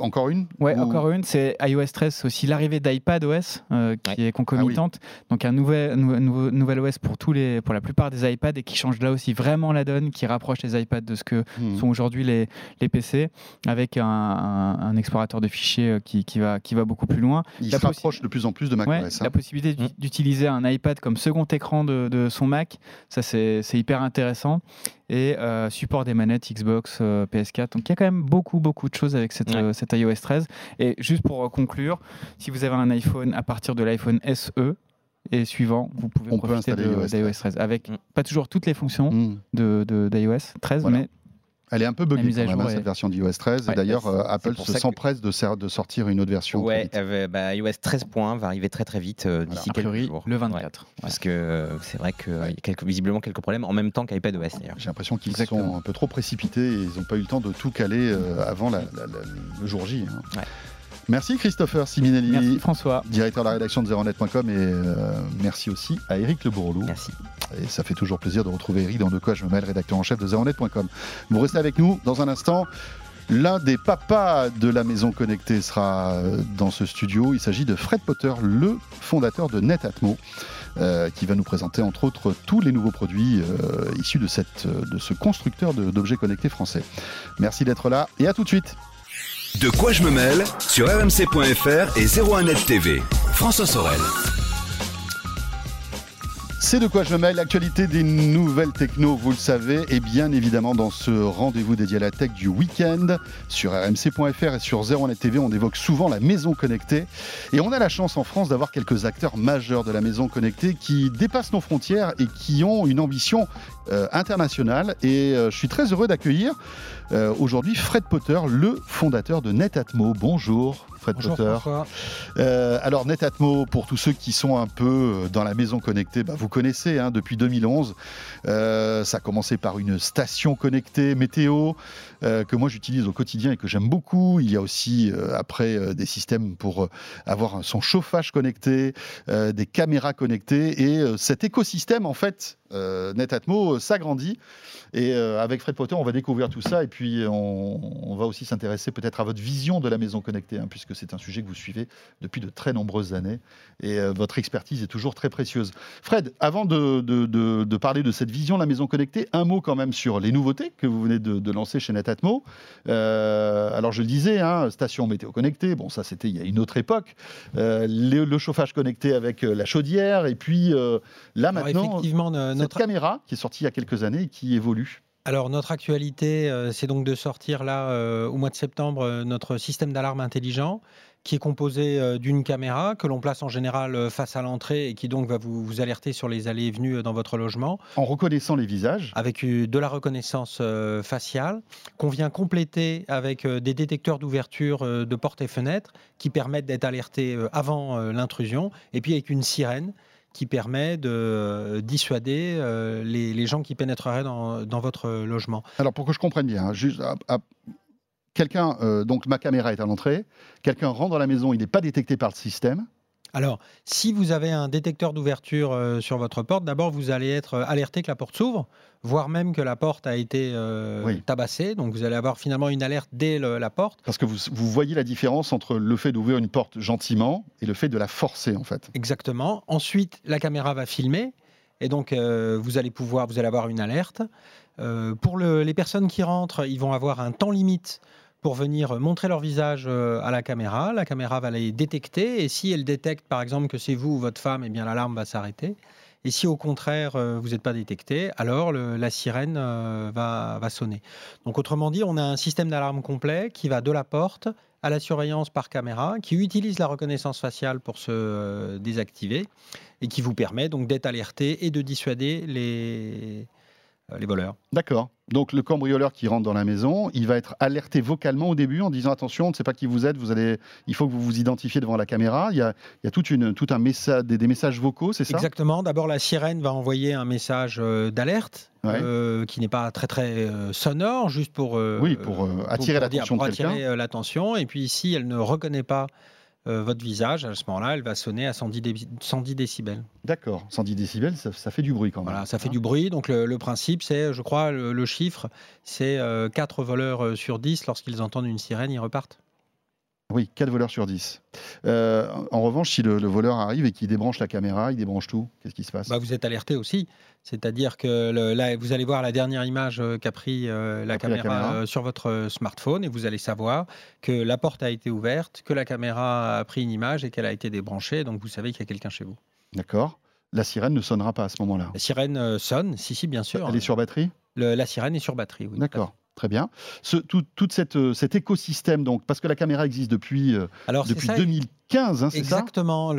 Encore une Ouais, Ou- encore une, c'est iOS 13, c'est aussi l'arrivée d'iPad OS euh, qui Ouais. est concomitante. Donc un nouvel, nou- nouvel OS pour, tous les, pour la plupart des iPads et qui change là aussi vraiment la donne, qui rapproche les iPads de ce que Hmm. sont aujourd'hui les, les PC, avec un, un- un explorateur de fichiers euh, qui, qui, va, qui va beaucoup plus loin. Il la se rapproche de plus en plus de Ouais, macOS. hein. la possibilité d'ut- d'utiliser un iPad comme second écran de, de son Mac, ça c'est c'est hyper intéressant. Et euh, support des manettes Xbox, euh, PS4. Donc il y a quand même beaucoup, beaucoup de choses avec cette, Ouais. euh, cette iOS 13. Et juste pour conclure, si vous avez un iPhone à partir de l'iPhone SE et suivant, vous pouvez On profiter installer de- iOS 13. d'iOS 13 avec Mm. pas toujours toutes les fonctions Hmm. de, de- d'iOS 13, Voilà. mais Elle est un peu buggée quand même, jour hein, cette version d'iOS 13. et Ouais, d'ailleurs, euh, Apple se que- s'empresse de, sortir une autre version. Ouais, euh, bah, iOS 13 points va arriver très très vite euh, d'ici a quelques jours. le Ouais. 24. Parce que euh, c'est vrai qu'il y a quelques, visiblement quelques problèmes en même temps qu'iPadOS d'ailleurs. J'ai l'impression qu'ils sont un peu trop précipités et ils n'ont pas eu le temps de tout caler euh, avant la- la- la- le jour J. hein. Merci Christopher Siminelli, Merci François. directeur de la rédaction de zeronet.com et euh, merci aussi à Eric Le Bourreau. Merci. Et ça fait toujours plaisir de retrouver Eric dans De quoi je me mêle, rédacteur en chef de zeronet.com. Vous restez avec nous dans un instant. L'un des papas de la maison connectée sera euh, dans ce studio. Il s'agit de Fred Potter, le fondateur de Netatmo, euh, qui va nous présenter entre autres tous les nouveaux produits euh, issus de, cette, de ce constructeur d'objets connectés français. Merci d'être là et à tout de suite. De quoi je me mêle sur rmc.fr et 01net TV. François Sorel. C'est de quoi je me mêle, l'actualité des nouvelles techno, vous le savez, et bien évidemment dans ce rendez-vous dédié à la tech du week-end sur rmc.fr et sur 01net TV, on évoque souvent la maison connectée. Et on a la chance en France d'avoir quelques acteurs majeurs de la maison connectée qui dépassent nos frontières et qui ont une ambition euh, internationale. Et euh, je suis très heureux d'accueillir euh, aujourd'hui Fred Potter, le fondateur de Netatmo. Bonjour Fred Bonjour Potter. Euh, alors Netatmo, pour tous ceux qui sont un peu euh, dans la maison connectée, bah, vous connaissez hein, depuis 2011. Euh, ça a commencé par une station connectée météo euh, que moi j'utilise au quotidien et que j'aime beaucoup. Il y a aussi euh, après euh, des systèmes pour avoir son chauffage connecté, euh, des caméras connectées et euh, cet écosystème en fait, euh, Netatmo euh, s'agrandit. Et euh, avec Fred Potter, on va découvrir tout ça et puis on, on va aussi s'intéresser peut-être à votre vision de la maison connectée, hein, puisque c'est un sujet que vous suivez depuis de très nombreuses années et euh, votre expertise est toujours très précieuse. Fred, avant de, de- de- de parler de cette vision de la maison connectée, un mot quand même sur les nouveautés que vous venez de, lancer chez Netatmo. Alors je le disais, hein, station météo connectée, bon ça c'était il y a une autre époque, le, le chauffage connecté avec la chaudière et puis là Alors, maintenant effectivement, euh, cette notre, caméra qui est sortie il y a quelques années et qui évolue. alors, notre actualité, euh, c'est donc de sortir là, euh, au mois de septembre, euh, notre système d'alarme intelligent qui est composé d'une caméra que l'on place en général face à l'entrée et qui donc va vous, vous alerter sur les allées et venues dans votre logement En reconnaissant les visages, avec de la reconnaissance faciale qu'on vient compléter avec des détecteurs d'ouverture de portes et fenêtres qui permettent d'être alertés avant l'intrusion et puis avec une sirène qui permet de euh, dissuader euh, les, gens qui pénétreraient dans, votre euh, logement. Alors pour que je comprenne bien, hein, quelqu'un, donc ma caméra est à l'entrée, quelqu'un rentre dans la maison, il n'est pas détecté par le système. Alors, si vous avez un détecteur d'ouverture euh, sur votre porte, d'abord vous allez être euh, alerté que la porte s'ouvre, voire même que la porte a été euh, Oui. tabassée. Donc vous allez avoir finalement une alerte dès le- la porte. Parce que vous, vous voyez la différence entre le fait d'ouvrir une porte gentiment et le fait de la forcer en fait. Exactement. Ensuite, la caméra va filmer et donc euh, vous allez pouvoir, vous allez avoir une alerte. Pour le- les personnes qui rentrent, ils vont avoir un temps limite pour venir montrer leur visage euh, à la caméra. La caméra va les détecter et si elle détecte par exemple que c'est vous ou votre femme, eh bien l'alarme va s'arrêter. Et si au contraire euh, vous n'êtes pas détecté, alors la sirène euh, va, sonner. Donc autrement dit, on a un système d'alarme complet qui va de la porte à la surveillance par caméra, qui utilise la reconnaissance faciale pour se euh, désactiver et qui vous permet donc d'être alerté et de dissuader les, euh, les voleurs. D'accord. Donc le cambrioleur qui rentre dans la maison, il va être alerté vocalement au début en disant attention, on ne sait pas qui vous êtes, vous allez, il faut que vous vous identifiez devant la caméra. Il y a, il y a toute une, tout un message, des, des messages vocaux, c'est ça? Exactement. D'abord, la sirène va envoyer un message euh, d'alerte Ouais. euh, qui n'est pas très très euh, sonore, juste pour euh, Oui, pour, euh, attirer l'attention pour de quelqu'un. attirer, euh, l'attention. Et puis si elle ne reconnaît pas euh, votre visage, à ce moment-là, elle va sonner à 110, dé- 110 décibels. D'accord. 110 décibels, ça, ça fait du bruit quand même. Voilà, ça fait du bruit. Donc le, le principe, c'est, je crois, le, le chiffre, c'est 4 voleurs euh, sur 10, lorsqu'ils entendent une sirène, ils repartent. Oui, 4 voleurs sur 10. Euh, en revanche, si le, le voleur arrive et qu'il débranche la caméra, il débranche tout, qu'est-ce qui se passe? Bah, vous êtes alerté aussi. C'est-à-dire que le- là, vous allez voir la dernière image euh, qu'a pris euh, la A pris la caméra, euh, sur votre smartphone et vous allez savoir que la porte a été ouverte, que la caméra a pris une image et qu'elle a été débranchée. Donc vous savez qu'il y a quelqu'un chez vous. D'accord. La sirène ne sonnera pas à ce moment-là. La sirène sonne, si, si, bien sûr. Elle est sur batterie? Le- la sirène est sur batterie. Oui. D'accord. Très bien. Ce, tout, cette, euh, cet écosystème, donc, parce que la caméra existe depuis, euh, Alors depuis ça, 2015, hein, c'est ça? Exactement.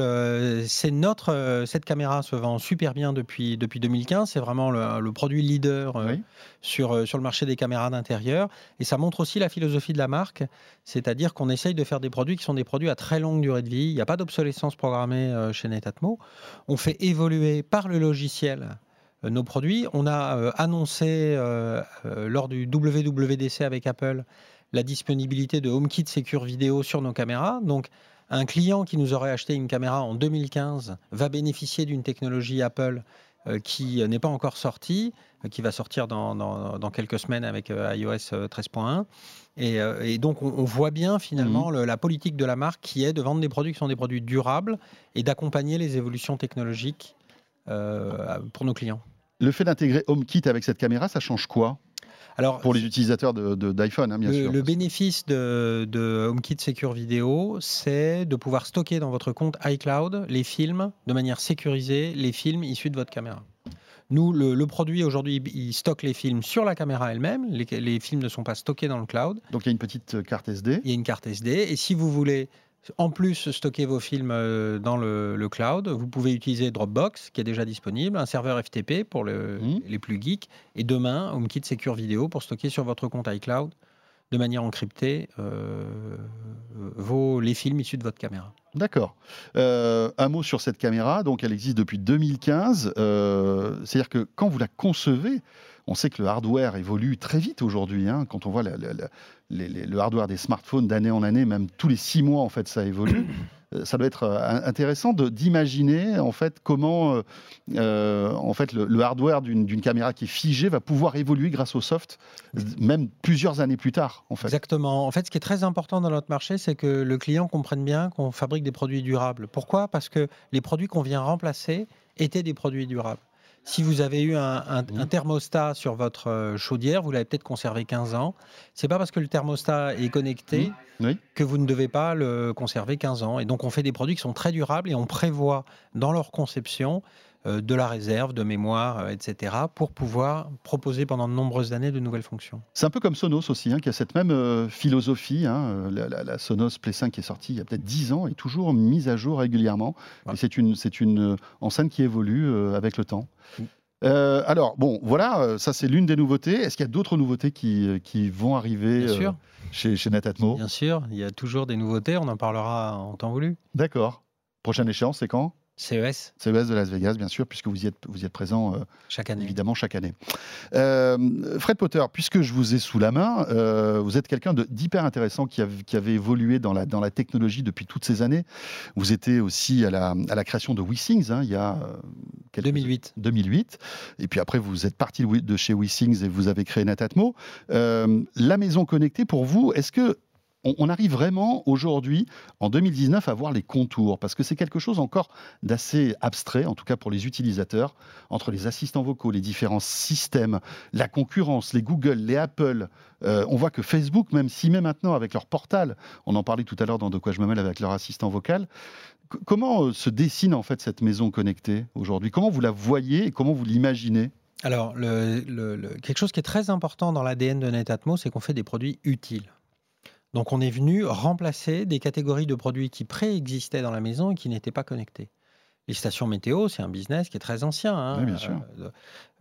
C'est notre euh, cette caméra se vend super bien depuis depuis 2015. C'est vraiment le, le produit leader Oui. sur sur le marché des caméras d'intérieur. Et ça montre aussi la philosophie de la marque, c'est-à-dire qu'on essaye de faire des produits qui sont des produits à très longue durée de vie. Il n'y a pas d'obsolescence programmée chez Netatmo. On fait évoluer par le logiciel nos produits. On a euh, annoncé euh, euh, lors du WWDC avec Apple la disponibilité de HomeKit Secure Vidéo sur nos caméras. Donc, un client qui nous aurait acheté une caméra en 2015 va bénéficier d'une technologie Apple euh, qui euh, n'est pas encore sortie, euh, qui va sortir dans, dans- dans quelques semaines avec euh, iOS euh, 13.1. Et, euh, et donc, on, on voit bien finalement le- la politique de la marque qui est de vendre des produits qui sont des produits durables et d'accompagner les évolutions technologiques euh, pour nos clients. Le fait d'intégrer HomeKit avec cette caméra, ça change quoi Alors, Pour les utilisateurs de- de- d'iPhone, hein, bien le, sûr. le bénéfice de, de HomeKit Secure Video, c'est de pouvoir stocker dans votre compte iCloud les films de manière sécurisée, les films issus de votre caméra. Nous, le, le produit aujourd'hui, il stocke les films sur la caméra elle-même. Les, les films ne sont pas stockés dans le cloud. Donc il y a une petite carte SD. Il y a une carte SD. Et si vous voulez en plus stocker vos films euh, dans le, le cloud, vous pouvez utiliser Dropbox, qui est déjà disponible, un serveur FTP pour le- Mhm. les plus geeks, et demain, HomeKit Secure Video pour stocker sur votre compte iCloud de manière encryptée euh, vos, les films issus de votre caméra. D'accord. Euh, un mot sur cette caméra. Donc, elle existe depuis 2015. Euh, C'est-à-dire que quand vous la concevez, on sait que le hardware évolue très vite aujourd'hui. hein. quand on voit la- la- la- les- les- le hardware des smartphones d'année en année, même tous les six mois, en fait, ça évolue. Euh, Ça doit être euh, intéressant d'imaginer en fait comment euh, en fait le, le hardware d'une d'une caméra qui est figée va pouvoir évoluer grâce au soft, même plusieurs années plus tard en fait. Exactement. En fait, ce qui est très important dans notre marché, c'est que le client comprenne bien qu'on fabrique des produits durables. Pourquoi? Parce que les produits qu'on vient remplacer étaient des produits durables. Si vous avez eu un, un- un thermostat sur votre euh, chaudière, vous l'avez peut-être conservé 15 ans. C'est pas parce que le thermostat est connecté. Oui. que vous ne devez pas le conserver 15 ans. Et donc, on fait des produits qui sont très durables et on prévoit dans leur conception de la réserve, de mémoire, euh, etc., pour pouvoir proposer pendant de nombreuses années de nouvelles fonctions. C'est un peu comme Sonos aussi, hein, qui a cette même euh, philosophie. hein, euh, la, la- la Sonos Play 5 qui est sortie il y a peut-être 10 ans est toujours mise à jour régulièrement. C'est une, c'est une euh, enceinte qui évolue euh, avec le temps. Euh, alors, bon, voilà, euh, ça c'est l'une des nouveautés. Est-ce qu'il y a d'autres nouveautés qui, euh, qui vont arriver Bien euh, chez, chez Netatmo? Bien sûr, il y a toujours des nouveautés, on en parlera en temps voulu. D'accord. Prochaine échéance, c'est quand? CES, CES de Las Vegas, bien sûr, puisque vous y êtes, vous y êtes présent euh, chaque année. évidemment chaque année. Euh, Fred Potter, puisque je vous ai sous la main, euh, vous êtes quelqu'un d'hyper intéressant qui, av- qui avait évolué dans la, dans la technologie depuis toutes ces années. Vous étiez aussi à la, à la création de WeSings hein, il y a quelques- 2008. 2008. Et puis après, vous êtes parti de chez WeSings et vous avez créé Netatmo. Euh, la maison connectée, pour vous, est-ce que on, arrive vraiment aujourd'hui, en 2019, à voir les contours Parce que c'est quelque chose encore d'assez abstrait, en tout cas pour les utilisateurs, entre les assistants vocaux, les différents systèmes, la concurrence, les Google, les Apple. Euh, on voit que Facebook, même s'y met maintenant avec leur portal, on en parlait tout à l'heure dans De quoi je me mêle avec leur assistant vocal, comment euh, se dessine en fait cette maison connectée aujourd'hui? Comment vous la voyez et comment vous l'imaginez? Alors, quelque chose qui est très important dans l'ADN de Netatmo, c'est qu'on fait des produits utiles. Donc, on est venu remplacer des catégories de produits qui préexistaient dans la maison et qui n'étaient pas connectés. Les stations météo, c'est un business qui est très ancien. hein. Oui, bien sûr. Euh,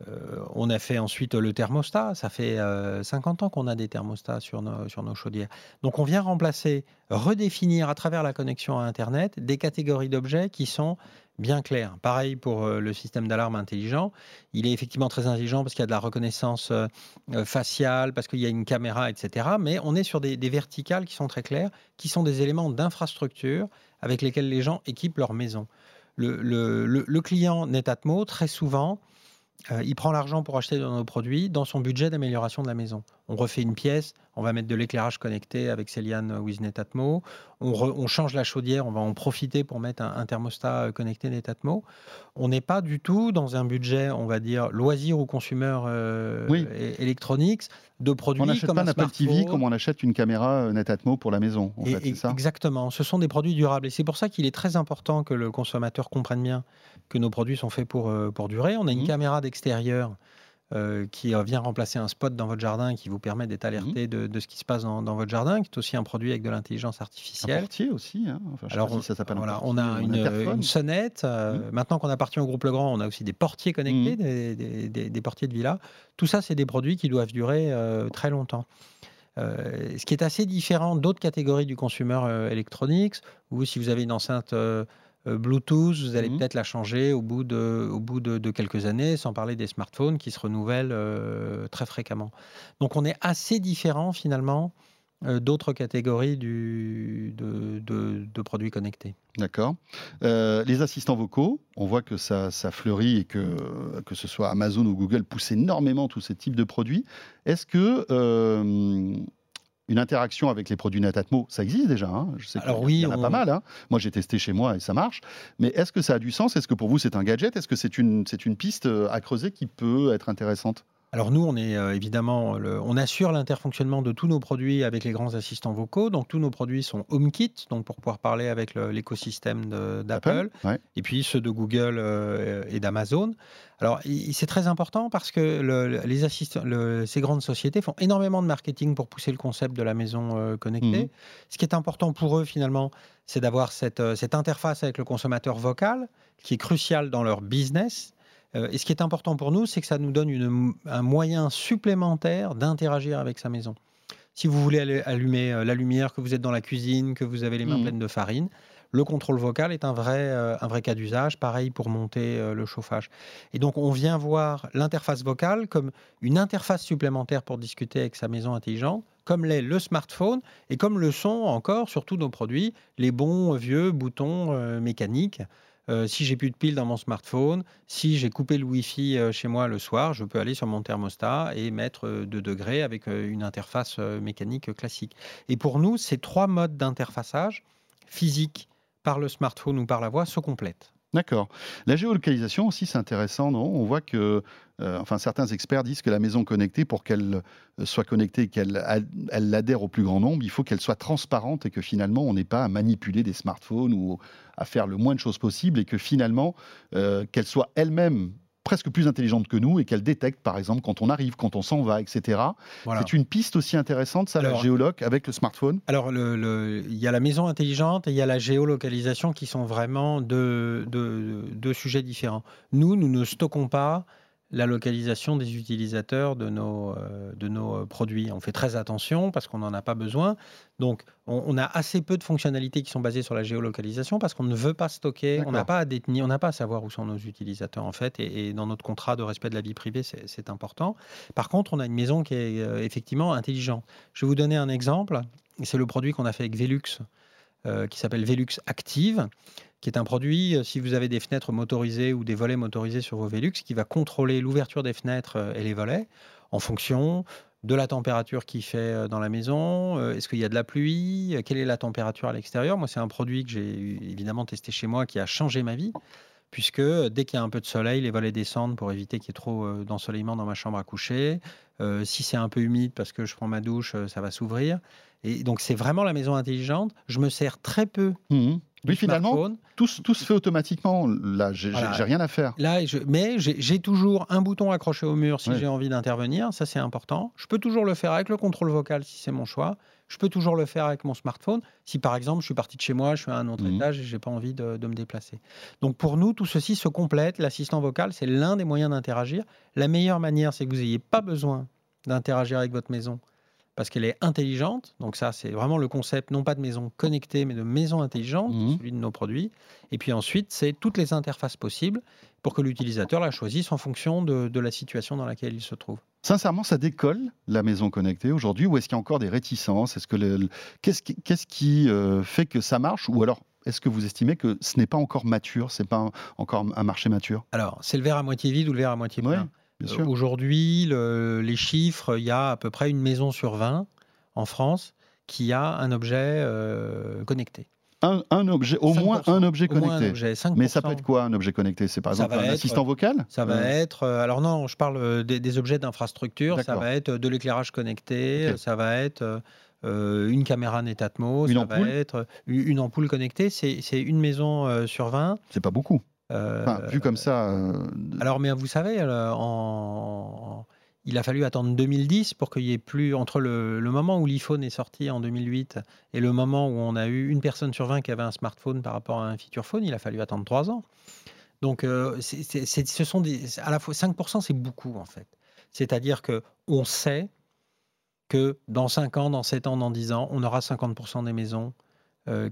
euh, on a fait ensuite le thermostat. Ça fait euh, 50 ans qu'on a des thermostats sur nos, sur nos chaudières. Donc, on vient remplacer, redéfinir à travers la connexion à Internet des catégories d'objets qui sont bien claires. Pareil pour euh, le système d'alarme intelligent. Il est effectivement très intelligent parce qu'il y a de la reconnaissance euh, euh, faciale, parce qu'il y a une caméra, etc. Mais on est sur des, verticales qui sont très claires, qui sont des éléments d'infrastructure avec lesquels les gens équipent leur maison. Le, client Netatmo, très souvent, il prend l'argent pour acheter de nos produits dans son budget d'amélioration de la maison. On refait une pièce, on va mettre de l'éclairage connecté avec Celian with Netatmo, on, re- on change la chaudière, on va en profiter pour mettre un, un thermostat euh, connecté Netatmo. On n'est pas du tout dans un budget, on va dire, loisir ou consumer euh, Oui. é- electronics de produits On n'achète pas un Apple TV comme on achète une caméra euh, Netatmo pour la maison, en Et- fait, et- ça? Exactement. Ce sont des produits durables. Et c'est pour ça qu'il est très important que le consommateur comprenne bien que nos produits sont faits pour, euh, pour durer. On a une Mhm. caméra d'extérieur euh, qui vient remplacer un spot dans votre jardin qui vous permet d'être alerté de, de ce qui se passe dans, dans votre jardin, qui est aussi un produit avec de l'intelligence Un artificielle. portier aussi. Hein. Enfin, je sais Alors, si ça s'appelle un Voilà, on a un une, sonnette. euh, Mhm. Maintenant qu'on appartient au groupe Legrand, on a aussi des portiers connectés, Mhm. des, des- des- des portiers de villa. Tout ça, c'est des produits qui doivent durer euh, très longtemps. Euh, ce qui est assez différent d'autres catégories du consumer euh, electronics, où si vous avez une enceinte euh, Bluetooth, vous allez Mhm. peut-être la changer au bout, de, au bout de, de quelques années, sans parler des smartphones qui se renouvellent euh, très fréquemment. Donc on est assez différent finalement euh, d'autres catégories du, de, de- de produits connectés. D'accord. Euh, les assistants vocaux, on voit que ça, ça fleurit et que, que ce soit Amazon ou Google poussent énormément tous ces types de produits. Est-ce que euh, une interaction avec les produits Netatmo, ça existe déjà hein Je sais Alors oui, y en a on- pas mal. hein. Moi, j'ai testé chez moi et ça marche. Mais est-ce que ça a du sens? Est-ce que pour vous, c'est un gadget? Est-ce que c'est une, c'est une piste euh, à creuser qui peut être intéressante? Alors nous, on est euh, évidemment, le- on assure l'interfonctionnement de tous nos produits avec les grands assistants vocaux. Donc tous nos produits sont HomeKit, donc pour pouvoir parler avec l'écosystème d'Apple, Ouais. et puis ceux de Google euh, et d'Amazon. Alors c'est très important parce que le- le- les assistants, le- ces grandes sociétés font énormément de marketing pour pousser le concept de la maison euh, connectée. Mhm. Ce qui est important pour eux finalement, c'est d'avoir cette, cette interface avec le consommateur vocal, qui est crucial dans leur business. Euh, et ce qui est important pour nous, c'est que ça nous donne une- un moyen supplémentaire d'interagir avec sa maison. Si vous voulez allumer euh, la lumière, que vous êtes dans la cuisine, que vous avez les mains Mhm. pleines de farine, le contrôle vocal est un vrai, euh, un vrai cas d'usage. Pareil pour monter euh, le chauffage. Et donc, on vient voir l'interface vocale comme une interface supplémentaire pour discuter avec sa maison intelligente, comme l'est le smartphone et comme le sont encore, sur tous nos produits, les bons vieux boutons euh, mécaniques. Euh, si j'ai plus de piles dans mon smartphone, si j'ai coupé le Wi-Fi euh, chez moi le soir, je peux aller sur mon thermostat et mettre 2 degrés avec euh, une interface euh, mécanique euh, classique. Et pour nous, ces trois modes d'interfaçage, physique, par le smartphone ou par la voix, se complètent. D'accord. La géolocalisation aussi, c'est intéressant, non? On voit que, euh, enfin, certains experts disent que la maison connectée, pour qu'elle euh, soit connectée, qu'elle ad- elle au plus grand nombre, il faut qu'elle soit transparente et que finalement, on n'ait pas à manipuler des smartphones ou à faire le moins de choses possible et que finalement, euh, qu'elle soit elle-même presque plus intelligente que nous et qu'elle détecte, par exemple, quand on arrive, quand on s'en va, etc. Voilà. C'est une piste aussi intéressante, ça, la géoloc avec le smartphone. Alors, il y a la maison intelligente et il y a la géolocalisation qui sont vraiment deux, deux- deux sujets différents. Nous, nous ne stockons pas la localisation des utilisateurs de nos, euh, de nos euh, produits. On fait très attention parce qu'on n'en a pas besoin. Donc, on, on a assez peu de fonctionnalités qui sont basées sur la géolocalisation parce qu'on ne veut pas stocker, on n'a pas à détenir, on n'a pas à savoir où sont nos utilisateurs en fait. Et, et dans notre contrat de respect de la vie privée, c'est c'est important. Par contre, on a une maison qui est euh, effectivement intelligente. Je vais vous donner un exemple. C'est le produit qu'on a fait avec Velux, euh, qui s'appelle Velux Active, qui est un produit, euh, si vous avez des fenêtres motorisées ou des volets motorisés sur vos Velux, qui va contrôler l'ouverture des fenêtres euh, et les volets en fonction de la température qu'il fait euh, dans la maison, est-ce qu'il y a de la pluie, quelle est la température à l'extérieur. Moi, c'est un produit que j'ai évidemment testé chez moi qui a changé ma vie, puisque dès qu'il y a un peu de soleil, les volets descendent pour éviter qu'il y ait trop d'ensoleillement dans ma chambre à coucher. Si c'est un peu humide parce que je prends ma douche, ça va s'ouvrir. Et donc, c'est vraiment la maison intelligente. Je me sers très peu Mhm. Oui, finalement, tout, se- tout se fait automatiquement. Là, j'ai Voilà. rien à faire. Là, je, mais j'ai toujours un bouton accroché au mur si Ouais. j'ai envie d'intervenir. Ça, c'est important. Je peux toujours le faire avec le contrôle vocal si c'est mon choix. Je peux toujours le faire avec mon smartphone si, par exemple, je suis parti de chez moi, je suis à un autre Mhm. étage et j'ai pas envie de, de me déplacer. Donc, pour nous, tout ceci se complète. L'assistant vocal, c'est l'un des moyens d'interagir. La meilleure manière, c'est que vous n'ayez pas besoin d'interagir avec votre maison parce qu'elle est intelligente. Donc ça, c'est vraiment le concept, non pas de maison connectée, mais de maison intelligente, Mhm. celui de nos produits. Et puis ensuite, c'est toutes les interfaces possibles pour que l'utilisateur la choisisse en fonction de, de la situation dans laquelle il se trouve. Sincèrement, ça décolle la maison connectée aujourd'hui ou est-ce qu'il y a encore des réticences? Est-ce que qu'est-ce qui, euh, fait que ça marche? Ou alors est-ce que vous estimez que ce n'est pas encore mature, c'est pas un- encore un marché mature? Alors, c'est le verre à moitié vide ou le verre à moitié plein Euh. Aujourd'hui, le- les chiffres, il y a à peu près une maison sur 20 en France qui a un objet euh, connecté. Un, un objet, au moins 5%, un objet moins un connecté. objet, 5%. Mais ça peut être quoi un objet connecté? C'est par Ça exemple un être- assistant vocal? Ça va Euh, être, euh, alors non, je parle euh, des, des objets d'infrastructure, ça va être de l'éclairage connecté, ça va être euh, euh, une caméra Netatmo, Une ça ampoule? va être euh, une ampoule connectée, c'est c'est une maison euh, sur 20. C'est pas beaucoup. Vu comme ça. euh, alors, mais vous savez, euh, il a fallu attendre 2010 pour qu'il y ait plus, entre le, moment où l'iPhone est sorti en 2008 et le moment où on a eu une personne sur 20 qui avait un smartphone par rapport à un feature phone, il a fallu attendre 3 ans. Donc, euh, ce sont à la fois 5%, c'est beaucoup en fait. C'est-à-dire que on sait que dans 5 ans, dans 7 ans, dans 10 ans, on aura 50% des maisons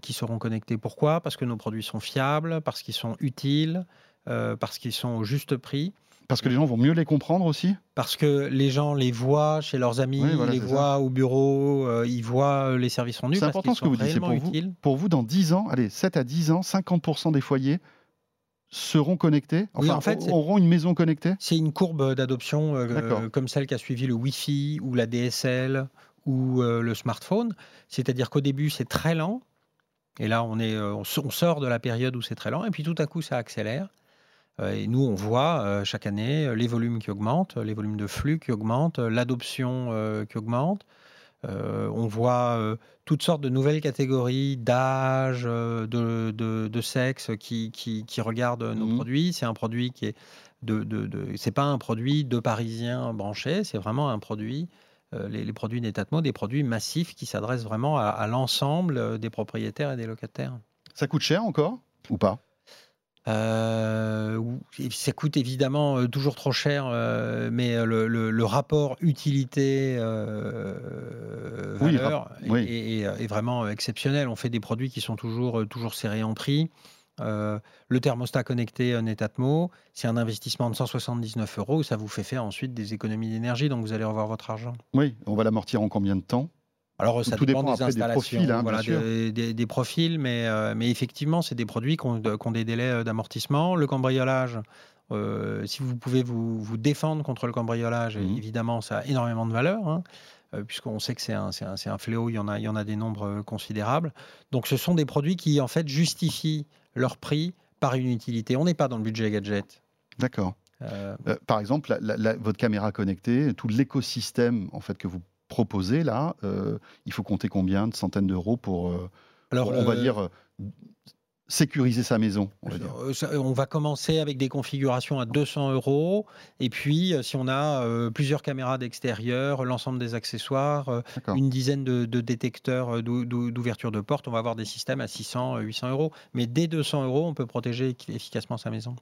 qui seront connectées. Pourquoi? Parce que nos produits sont fiables, parce qu'ils sont utiles, euh, parce qu'ils sont au juste prix. Parce que les gens vont mieux les comprendre aussi? Parce que les gens les voient chez leurs amis, Oui, voilà, les ça. voient au bureau, euh, ils voient les services rendus. C'est important ce que vous dites, pour vous. Pour vous, dans 10 ans, allez, 7 à 10 ans, 50% des foyers seront connectés? Oui, Enfin, en fait, auront une maison connectée? C'est une courbe d'adoption euh, euh, comme celle qui a suivi le Wi-Fi ou la DSL ou euh, le smartphone. C'est-à-dire qu'au début, c'est très lent. Et là, on, est, euh, on sort de la période où c'est très lent. Et puis tout à coup, ça accélère. Euh, Et nous, on voit euh, chaque année les volumes qui augmentent, les volumes de flux qui augmentent, l'adoption qui augmente. On voit toutes sortes de nouvelles catégories d'âge, de, de- de sexe qui, qui, qui regardent nos Mhm. produits. C'est un produit qui est de, de, de- c'est pas un produit de Parisiens branchés, c'est vraiment un produit. Euh, les, les produits Netatmo, des produits massifs qui s'adressent vraiment à, à l'ensemble euh, des propriétaires et des locataires. Ça coûte cher encore Ou pas? Euh, ça coûte évidemment toujours trop cher, euh, mais le, le- le rapport utilité-valeur Oui, oui. est, est- est vraiment exceptionnel. On fait des produits qui sont toujours, toujours serrés en prix. Euh, le thermostat connecté Netatmo, c'est un investissement de 179 euros. Ça vous fait faire ensuite des économies d'énergie, donc vous allez revoir votre argent. Oui, on va l'amortir en combien de temps? Alors, ça Tout dépend, dépend des après des installations, profils, hein, voilà, des, des- des profils, mais, euh, mais effectivement, c'est des produits qui ont, des délais euh, d'amortissement. Le cambriolage, euh, si vous pouvez vous, vous défendre contre le cambriolage, Mhm. évidemment, ça a énormément de valeur, hein, puisqu'on sait que c'est un, fléau, il y, en a, il y en a des nombres considérables. Donc, ce sont des produits qui, en fait, justifient leur prix par une utilité. On n'est pas dans le budget gadget. D'accord. Euh, Euh, par exemple, la- la- la- votre caméra connectée, tout l'écosystème en fait que vous proposez là, euh, il faut compter combien de centaines d'euros pour, alors, pour, on va dire, sécuriser sa maison on va dire. Euh, On va commencer avec des configurations à 200 euros. Et puis, euh, si on a euh, plusieurs caméras d'extérieur, l'ensemble des accessoires, euh, une dizaine de, de détecteurs d'ou- d'ou- d'ouverture de porte, on va avoir des systèmes à 600, euh, 800 euros. Mais dès 200 euros, on peut protéger eff- efficacement sa maison.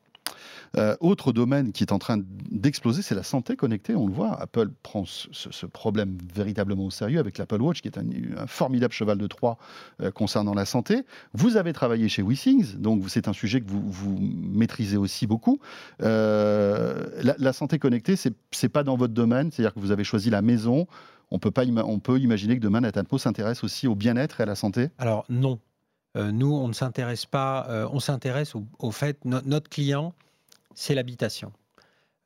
Euh, autre domaine qui est en train d'exploser, c'est la santé connectée. On le voit, Apple prend ce, problème véritablement au sérieux avec l'Apple Watch, qui est un, formidable cheval de Troie euh, concernant la santé. Vous avez travaillé chez WeThings, donc c'est un sujet que vous, maîtrisez aussi beaucoup. Euh, la, santé connectée, c'est c'est pas dans votre domaine, c'est-à-dire que vous avez choisi la maison. On peut, pas on peut imaginer que demain, Natatmo s'intéresse aussi au bien-être et à la santé. Alors, non. Nous, on ne s'intéresse pas, on s'intéresse au, fait, no- notre client, c'est l'habitation.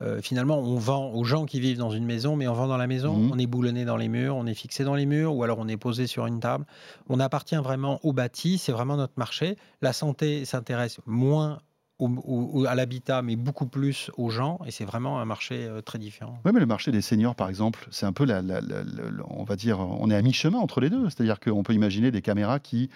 Euh, finalement, on vend aux gens qui vivent dans une maison, mais on vend dans la maison, Mhm. on est boulonné dans les murs, on est fixé dans les murs, ou alors on est posé sur une table. On appartient vraiment au bâti, c'est vraiment notre marché. La santé s'intéresse moins au- à l'habitat, mais beaucoup plus aux gens, et c'est vraiment un marché euh, très différent. Oui, mais le marché des seniors, par exemple, c'est un peu, la, la- on va dire, on est à mi-chemin entre les deux. C'est-à-dire qu'on peut imaginer des caméras qui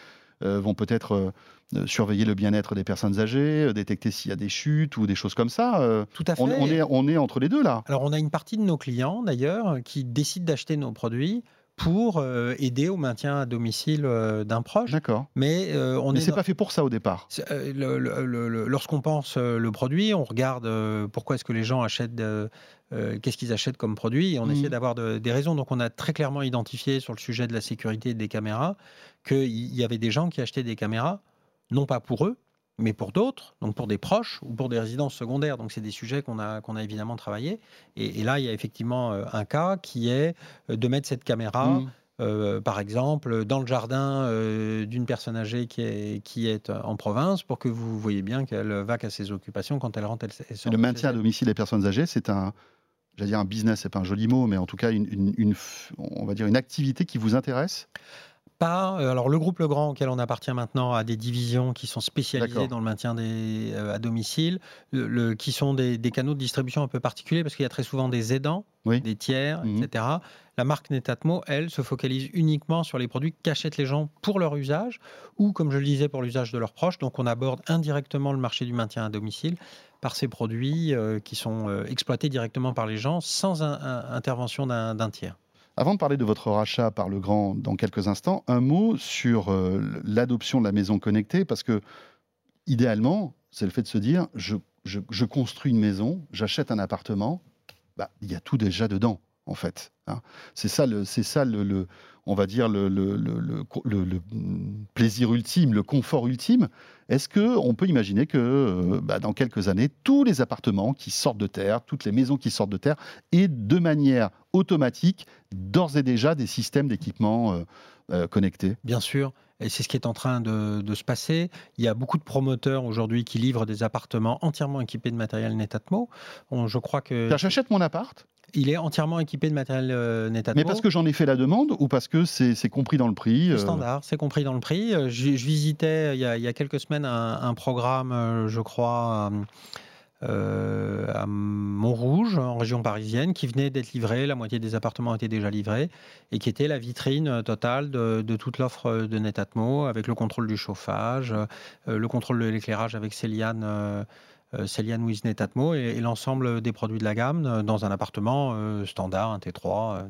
vont peut-être euh, euh, surveiller le bien-être des personnes âgées, euh, détecter s'il y a des chutes ou des choses comme ça. Euh, Tout à fait. on, on est, on est entre les deux là. Alors, on a une partie de nos clients, d'ailleurs, qui décident d'acheter nos produits pour euh, aider au maintien à domicile euh, d'un proche. D'accord. Mais euh, on Mais est c'est dans- pas fait pour ça au départ. euh, lorsqu'on pense euh, le produit, on regarde euh, pourquoi est-ce que les gens achètent, euh, euh, qu'est-ce qu'ils achètent comme produit, et on Mhm. essaie d'avoir de- des raisons. Donc, on a très clairement identifié sur le sujet de la sécurité des caméras qu'il y avait des gens qui achetaient des caméras, non pas pour eux, mais pour d'autres, donc pour des proches ou pour des résidences secondaires. Donc, c'est des sujets qu'on a, qu'on a évidemment travaillé. Et, et là, il y a effectivement euh, un cas qui est euh, de mettre cette caméra. Mm. Euh, par exemple, dans le jardin euh, d'une personne âgée qui est, qui est en province, pour que vous voyez bien qu'elle va qu'à ses occupations quand elle rentre. Elle, elle sort le maintien à domicile des personnes âgées, c'est un, j'allais dire un business, c'est pas un joli mot, mais en tout cas une, une- une f- on va dire une activité qui vous intéresse? Pas. euh, Alors, le groupe Legrand, auquel on appartient maintenant, a des divisions qui sont spécialisées dans le maintien des, euh, à domicile, le- le- qui sont des, des canaux de distribution un peu particuliers parce qu'il y a très souvent des aidants, Oui. des tiers, Mhm. etc. La marque Netatmo, elle, se focalise uniquement sur les produits qu'achètent les gens pour leur usage ou, comme je le disais, pour l'usage de leurs proches. Donc, on aborde indirectement le marché du maintien à domicile par ces produits euh, qui sont euh, exploités directement par les gens sans un- un- intervention d'un tiers. Avant de parler de votre rachat par le grand dans quelques instants, un mot sur euh, l'adoption de la maison connectée, parce que idéalement, c'est le fait de se dire, je, je- construis une maison, j'achète un appartement, bah, il y a tout déjà dedans, en fait. hein. C'est ça, le, c'est ça le, le- on va dire, le, le- le- plaisir ultime, le confort ultime. Est-ce qu'on peut imaginer que euh, bah, dans quelques années, tous les appartements qui sortent de terre, toutes les maisons qui sortent de terre, aient de manière automatique d'ores et déjà des systèmes d'équipement euh, euh, connectés? Bien sûr, et c'est ce qui est en train de, de se passer. Il y a beaucoup de promoteurs aujourd'hui qui livrent des appartements entièrement équipés de matériel Netatmo. On- je crois que J'achète mon appart, il est entièrement équipé de matériel euh, Netatmo. mais parce que j'en ai fait la demande ou parce que c'est compris dans le prix C'est euh, standard, c'est compris dans le prix. Euh, Je, je visitais euh, il y, a, il y a quelques semaines un, un programme, je crois, euh, à Montrouge, en région parisienne, qui venait d'être livré. La moitié des appartements étaient déjà livrés et qui était la vitrine totale de, de toute l'offre de Netatmo, avec le contrôle du chauffage, euh, le contrôle de l'éclairage avec Céliane. euh, Céliane with Netatmo et, et l'ensemble des produits de la gamme euh, dans un appartement euh, standard, un T3 euh,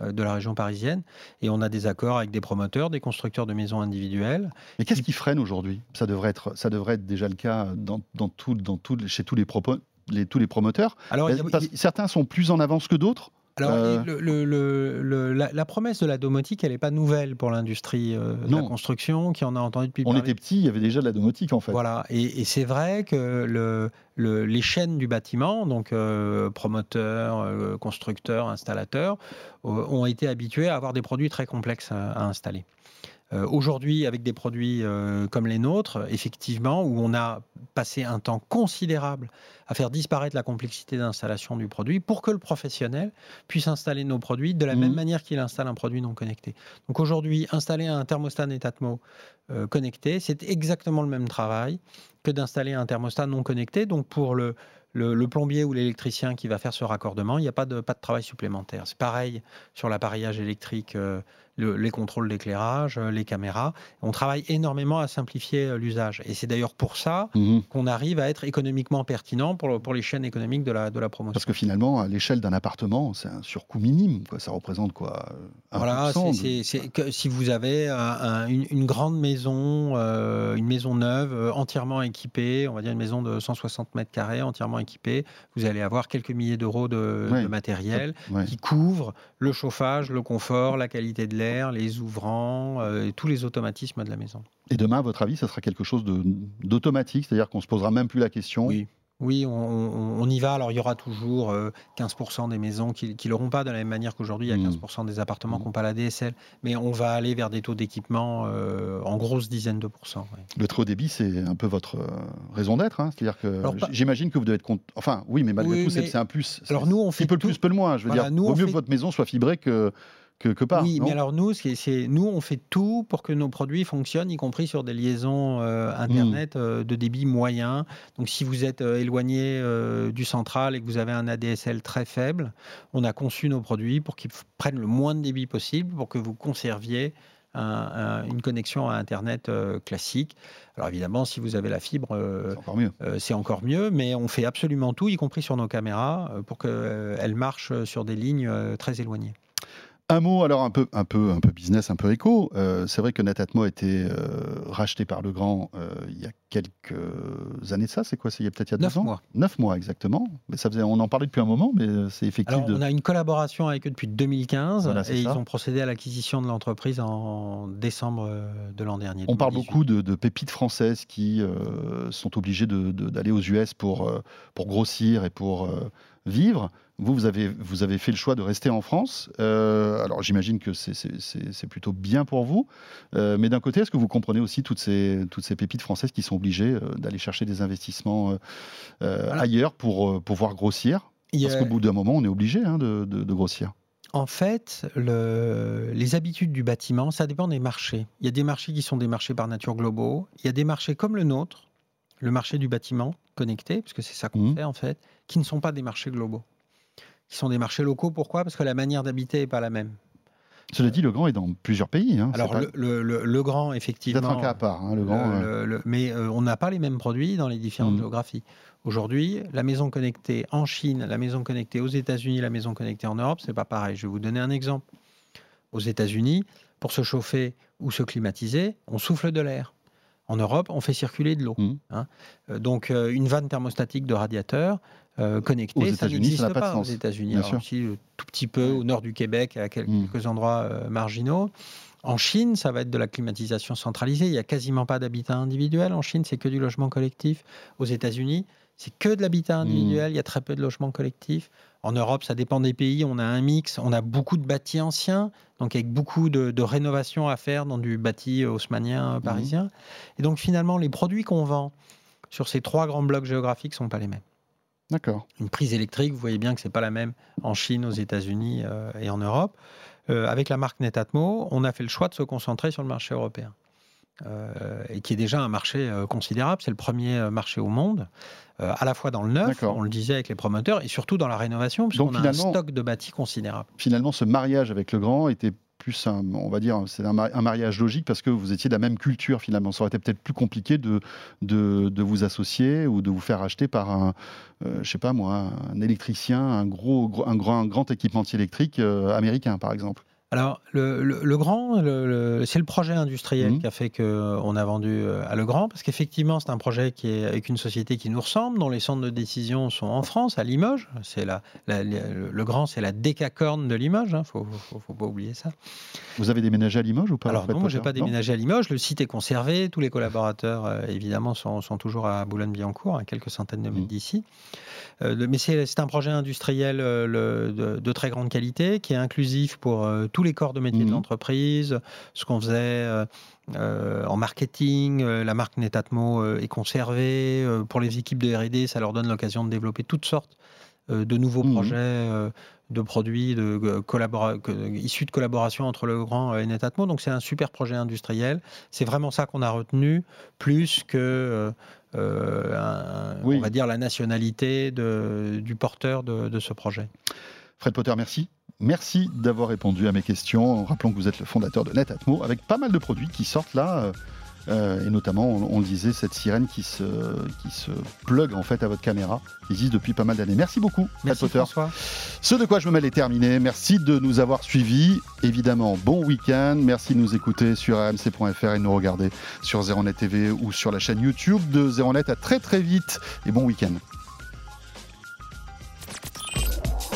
euh, de la région parisienne. Et on a des accords avec des promoteurs, des constructeurs de maisons individuelles. Mais qu'est-ce qui freine aujourd'hui? Ça, devrait être- ça devrait être déjà le cas dans, dans tout, dans tout, chez tous les, propos- les- tous les promoteurs. Alors, a- certains sont plus en avance que d'autres? Alors, euh, le- le- le- le- la, la promesse de la domotique, elle n'est pas nouvelle pour l'industrie euh, de la construction, qui en a entendu depuis On était petits, il y avait déjà de la domotique en fait. Voilà, et, et c'est vrai que le, le- les chaînes du bâtiment, donc euh, promoteurs, euh, constructeurs, installateurs, ont été habitués à avoir des produits très complexes à, à installer. Euh, Aujourd'hui, avec des produits euh, comme les nôtres, effectivement, où on a passé un temps considérable à faire disparaître la complexité d'installation du produit pour que le professionnel puisse installer nos produits de la Mhm. même manière qu'il installe un produit non connecté. Donc aujourd'hui, installer un thermostat Netatmo euh, connecté, c'est exactement le même travail que d'installer un thermostat non connecté. Donc pour le, le, le plombier ou l'électricien qui va faire ce raccordement, il n'y a pas de, pas de travail supplémentaire. C'est pareil sur l'appareillage électrique, euh, le- les contrôles d'éclairage, euh, les caméras. On travaille énormément à simplifier euh, l'usage. Et c'est d'ailleurs pour ça Mhm. qu'on arrive à être économiquement pertinent pour, pour les chaînes économiques de la, de la promotion. Parce que finalement, à l'échelle d'un appartement, c'est un surcoût minime. Quoi. Ça représente quoi euh, 1% Voilà, c'est- de- que si vous avez un- un- une, une grande maison, euh, une maison neuve, euh, entièrement équipée, on va dire une maison de 160 mètres carrés, entièrement équipée, vous allez avoir quelques milliers d'euros de, matériel qui couvre le chauffage, le confort, la qualité de l'air, les ouvrants, euh, et tous les automatismes de la maison. Et demain, à votre avis, ça sera quelque chose d'automatique, c'est-à-dire qu'on se posera même plus la question? Oui. Oui, on, y va. Alors, il y aura toujours euh, 15% des maisons qui ne l'auront pas, de la même manière qu'aujourd'hui, il y a Mhm. 15% des appartements Mhm. qui n'ont pas la DSL. Mais on va aller vers des taux d'équipement euh, en grosse dizaine de pourcents. Le très haut débit, c'est un peu votre euh, raison d'être. hein. C'est-à-dire que pas- j'imagine que vous devez être content. Enfin, oui, mais malgré Oui, tout, c'est mais- c'est un plus. Alors, nous, on un fait peu le plus, peu le moins. Je veux Voilà, dire, nous, vaut mieux fait- que votre maison soit fibrée que, que, que pas. oui, mais alors nous, c'est, nous, on fait tout pour que nos produits fonctionnent, y compris sur des liaisons euh, Hmm. Internet euh, de débit moyen. Donc, si vous êtes euh, éloigné du central et que vous avez un ADSL très faible, on a conçu nos produits pour qu'ils prennent le moins de débit possible, pour que vous conserviez un- un- une connexion à Internet euh, classique. Alors évidemment, si vous avez la fibre, euh, C'est encore mieux. euh, c'est encore mieux, mais on fait absolument tout, y compris sur nos caméras, pour qu'elles marchent sur des lignes très éloignées. Un mot, alors un peu, un peu, un peu business, un peu éco. Euh, c'est vrai que Netatmo a été euh, racheté par Legrand euh, il y a quelques années de ça. C'est quoi? C'est il y a peut-être il y a Neuf deux ans? mois. Neuf mois, exactement. Mais ça faisait, on en parlait depuis un moment, mais c'est effectif. Alors, de... on a une collaboration avec eux depuis 2015 Voilà, et ils ça. ont procédé à l'acquisition de l'entreprise en décembre de l'an dernier. On parle 2018. beaucoup de, de pépites françaises qui sont obligées de- d'aller aux US pour, pour grossir et pour vivre. Vous, vous avez, vous avez fait le choix de rester en France. Euh, alors j'imagine que c'est- plutôt bien pour vous. Euh, mais d'un côté, est-ce que vous comprenez aussi toutes ces, toutes ces pépites françaises qui sont obligées euh, d'aller chercher des investissements Voilà. ailleurs pour pouvoir grossir? Parce qu'au bout d'un moment, on est obligé hein, de, de- de grossir. en fait, le- les habitudes du bâtiment, ça dépend des marchés. Il y a des marchés qui sont des marchés par nature globaux. Il y a des marchés comme le nôtre, le marché du bâtiment connecté, parce que c'est ça qu'on Mhm. fait en fait, qui ne sont pas des marchés globaux. Qui sont des marchés locaux. Pourquoi? Parce que la manière d'habiter n'est pas la même. Cela dit, le grand est dans plusieurs pays. hein. C'est Alors, pas- le, le- le- le grand, c'est effectivement. peut-être un cas à part. hein, le grand. Euh, mais euh, on n'a pas les mêmes produits dans les différentes Mhm. géographies. Aujourd'hui, la maison connectée en Chine, la maison connectée aux États-Unis, la maison connectée en Europe, c'est pas pareil. Je vais vous donner un exemple. Aux États-Unis, pour se chauffer ou se climatiser, on souffle de l'air. En Europe, on fait circuler de l'eau. Mhm. hein. Euh, Donc, euh, une vanne thermostatique de radiateur euh, Aux connectée, ça États-Unis, ça n'a pas pas, de aux. États-Unis. Aussi, euh, tout petit peu au nord du Québec, à quel- quelques endroits euh, marginaux. En Chine, ça va être de la climatisation centralisée. Il n'y a quasiment pas d'habitat individuel. En Chine, c'est que du logement collectif. Aux États-Unis, c'est que de l'habitat individuel. Il y a très peu de logements collectifs. En Europe, ça dépend des pays. On a un mix. On a beaucoup de bâtis anciens, donc avec beaucoup de, de rénovations à faire dans du bâti haussmannien euh, parisien. Et donc, finalement, les produits qu'on vend sur ces trois grands blocs géographiques ne sont pas les mêmes. D'accord. Une prise électrique, vous voyez bien que c'est pas la même en Chine, aux États-Unis euh, et en Europe. Euh, avec la marque Netatmo, on a fait le choix de se concentrer sur le marché européen. Euh, et qui est déjà un marché considérable. C'est le premier marché au monde, à la fois dans le neuf, on le disait avec les promoteurs, et surtout dans la rénovation, puisqu'on a un stock de bâtis considérable. Finalement, ce mariage avec le grand était plus on va dire, c'est un, ma- un mariage logique parce que vous étiez de la même culture finalement. Ça aurait été peut-être plus compliqué de, vous associer ou de vous faire acheter par un, euh, je sais pas moi, un électricien, un gros- un grand, un grand équipementier électrique euh, américain par exemple. Alors, le, le- le grand, le- le- c'est le projet industriel Mhm. qui a fait qu'on a vendu euh, à Legrand, parce qu'effectivement, c'est un projet qui est avec une société qui nous ressemble, dont les centres de décision sont en France, à Limoges. C'est la, la- le le grand, c'est la décacorne de Limoges, il ne faut, faut- faut pas oublier ça. Vous avez déménagé à Limoges ou pas Alors non, j'ai Potter pas déménagé à Limoges, le site est conservé, tous les collaborateurs, euh, évidemment, sont, sont toujours à Boulogne-Billancourt, à quelques centaines de mètres Mhm. d'ici. Euh, le- mais c'est un projet industriel euh, le- de, de très grande qualité, qui est inclusif pour euh, tous les corps de métier Mhm. de l'entreprise, ce qu'on faisait euh, euh, en marketing, euh, la marque Netatmo euh, est conservée, pour les équipes de R&D, ça leur donne l'occasion de développer toutes sortes de nouveaux Mhm. projets de produits de, collabora- que- issus de collaboration entre le grand et Netatmo. Donc c'est un super projet industriel. C'est vraiment ça qu'on a retenu, plus que un- Oui. on va dire la nationalité de- du porteur de, de ce projet. Fred Potter, merci. Merci d'avoir répondu à mes questions. Rappelons que vous êtes le fondateur de Netatmo, avec pas mal de produits qui sortent là, euh, euh, et notamment, on, on le disait, cette sirène qui se, qui se plug en fait à votre caméra, qui existe depuis pas mal d'années. Merci beaucoup, Merci Potter. François. Ce de quoi je me mêle est terminé. Merci de nous avoir suivis. Évidemment, bon week-end. Merci de nous écouter sur rmc.fr et de nous regarder sur Zeronet TV ou sur la chaîne YouTube de Zeronet. À très très vite et bon week-end.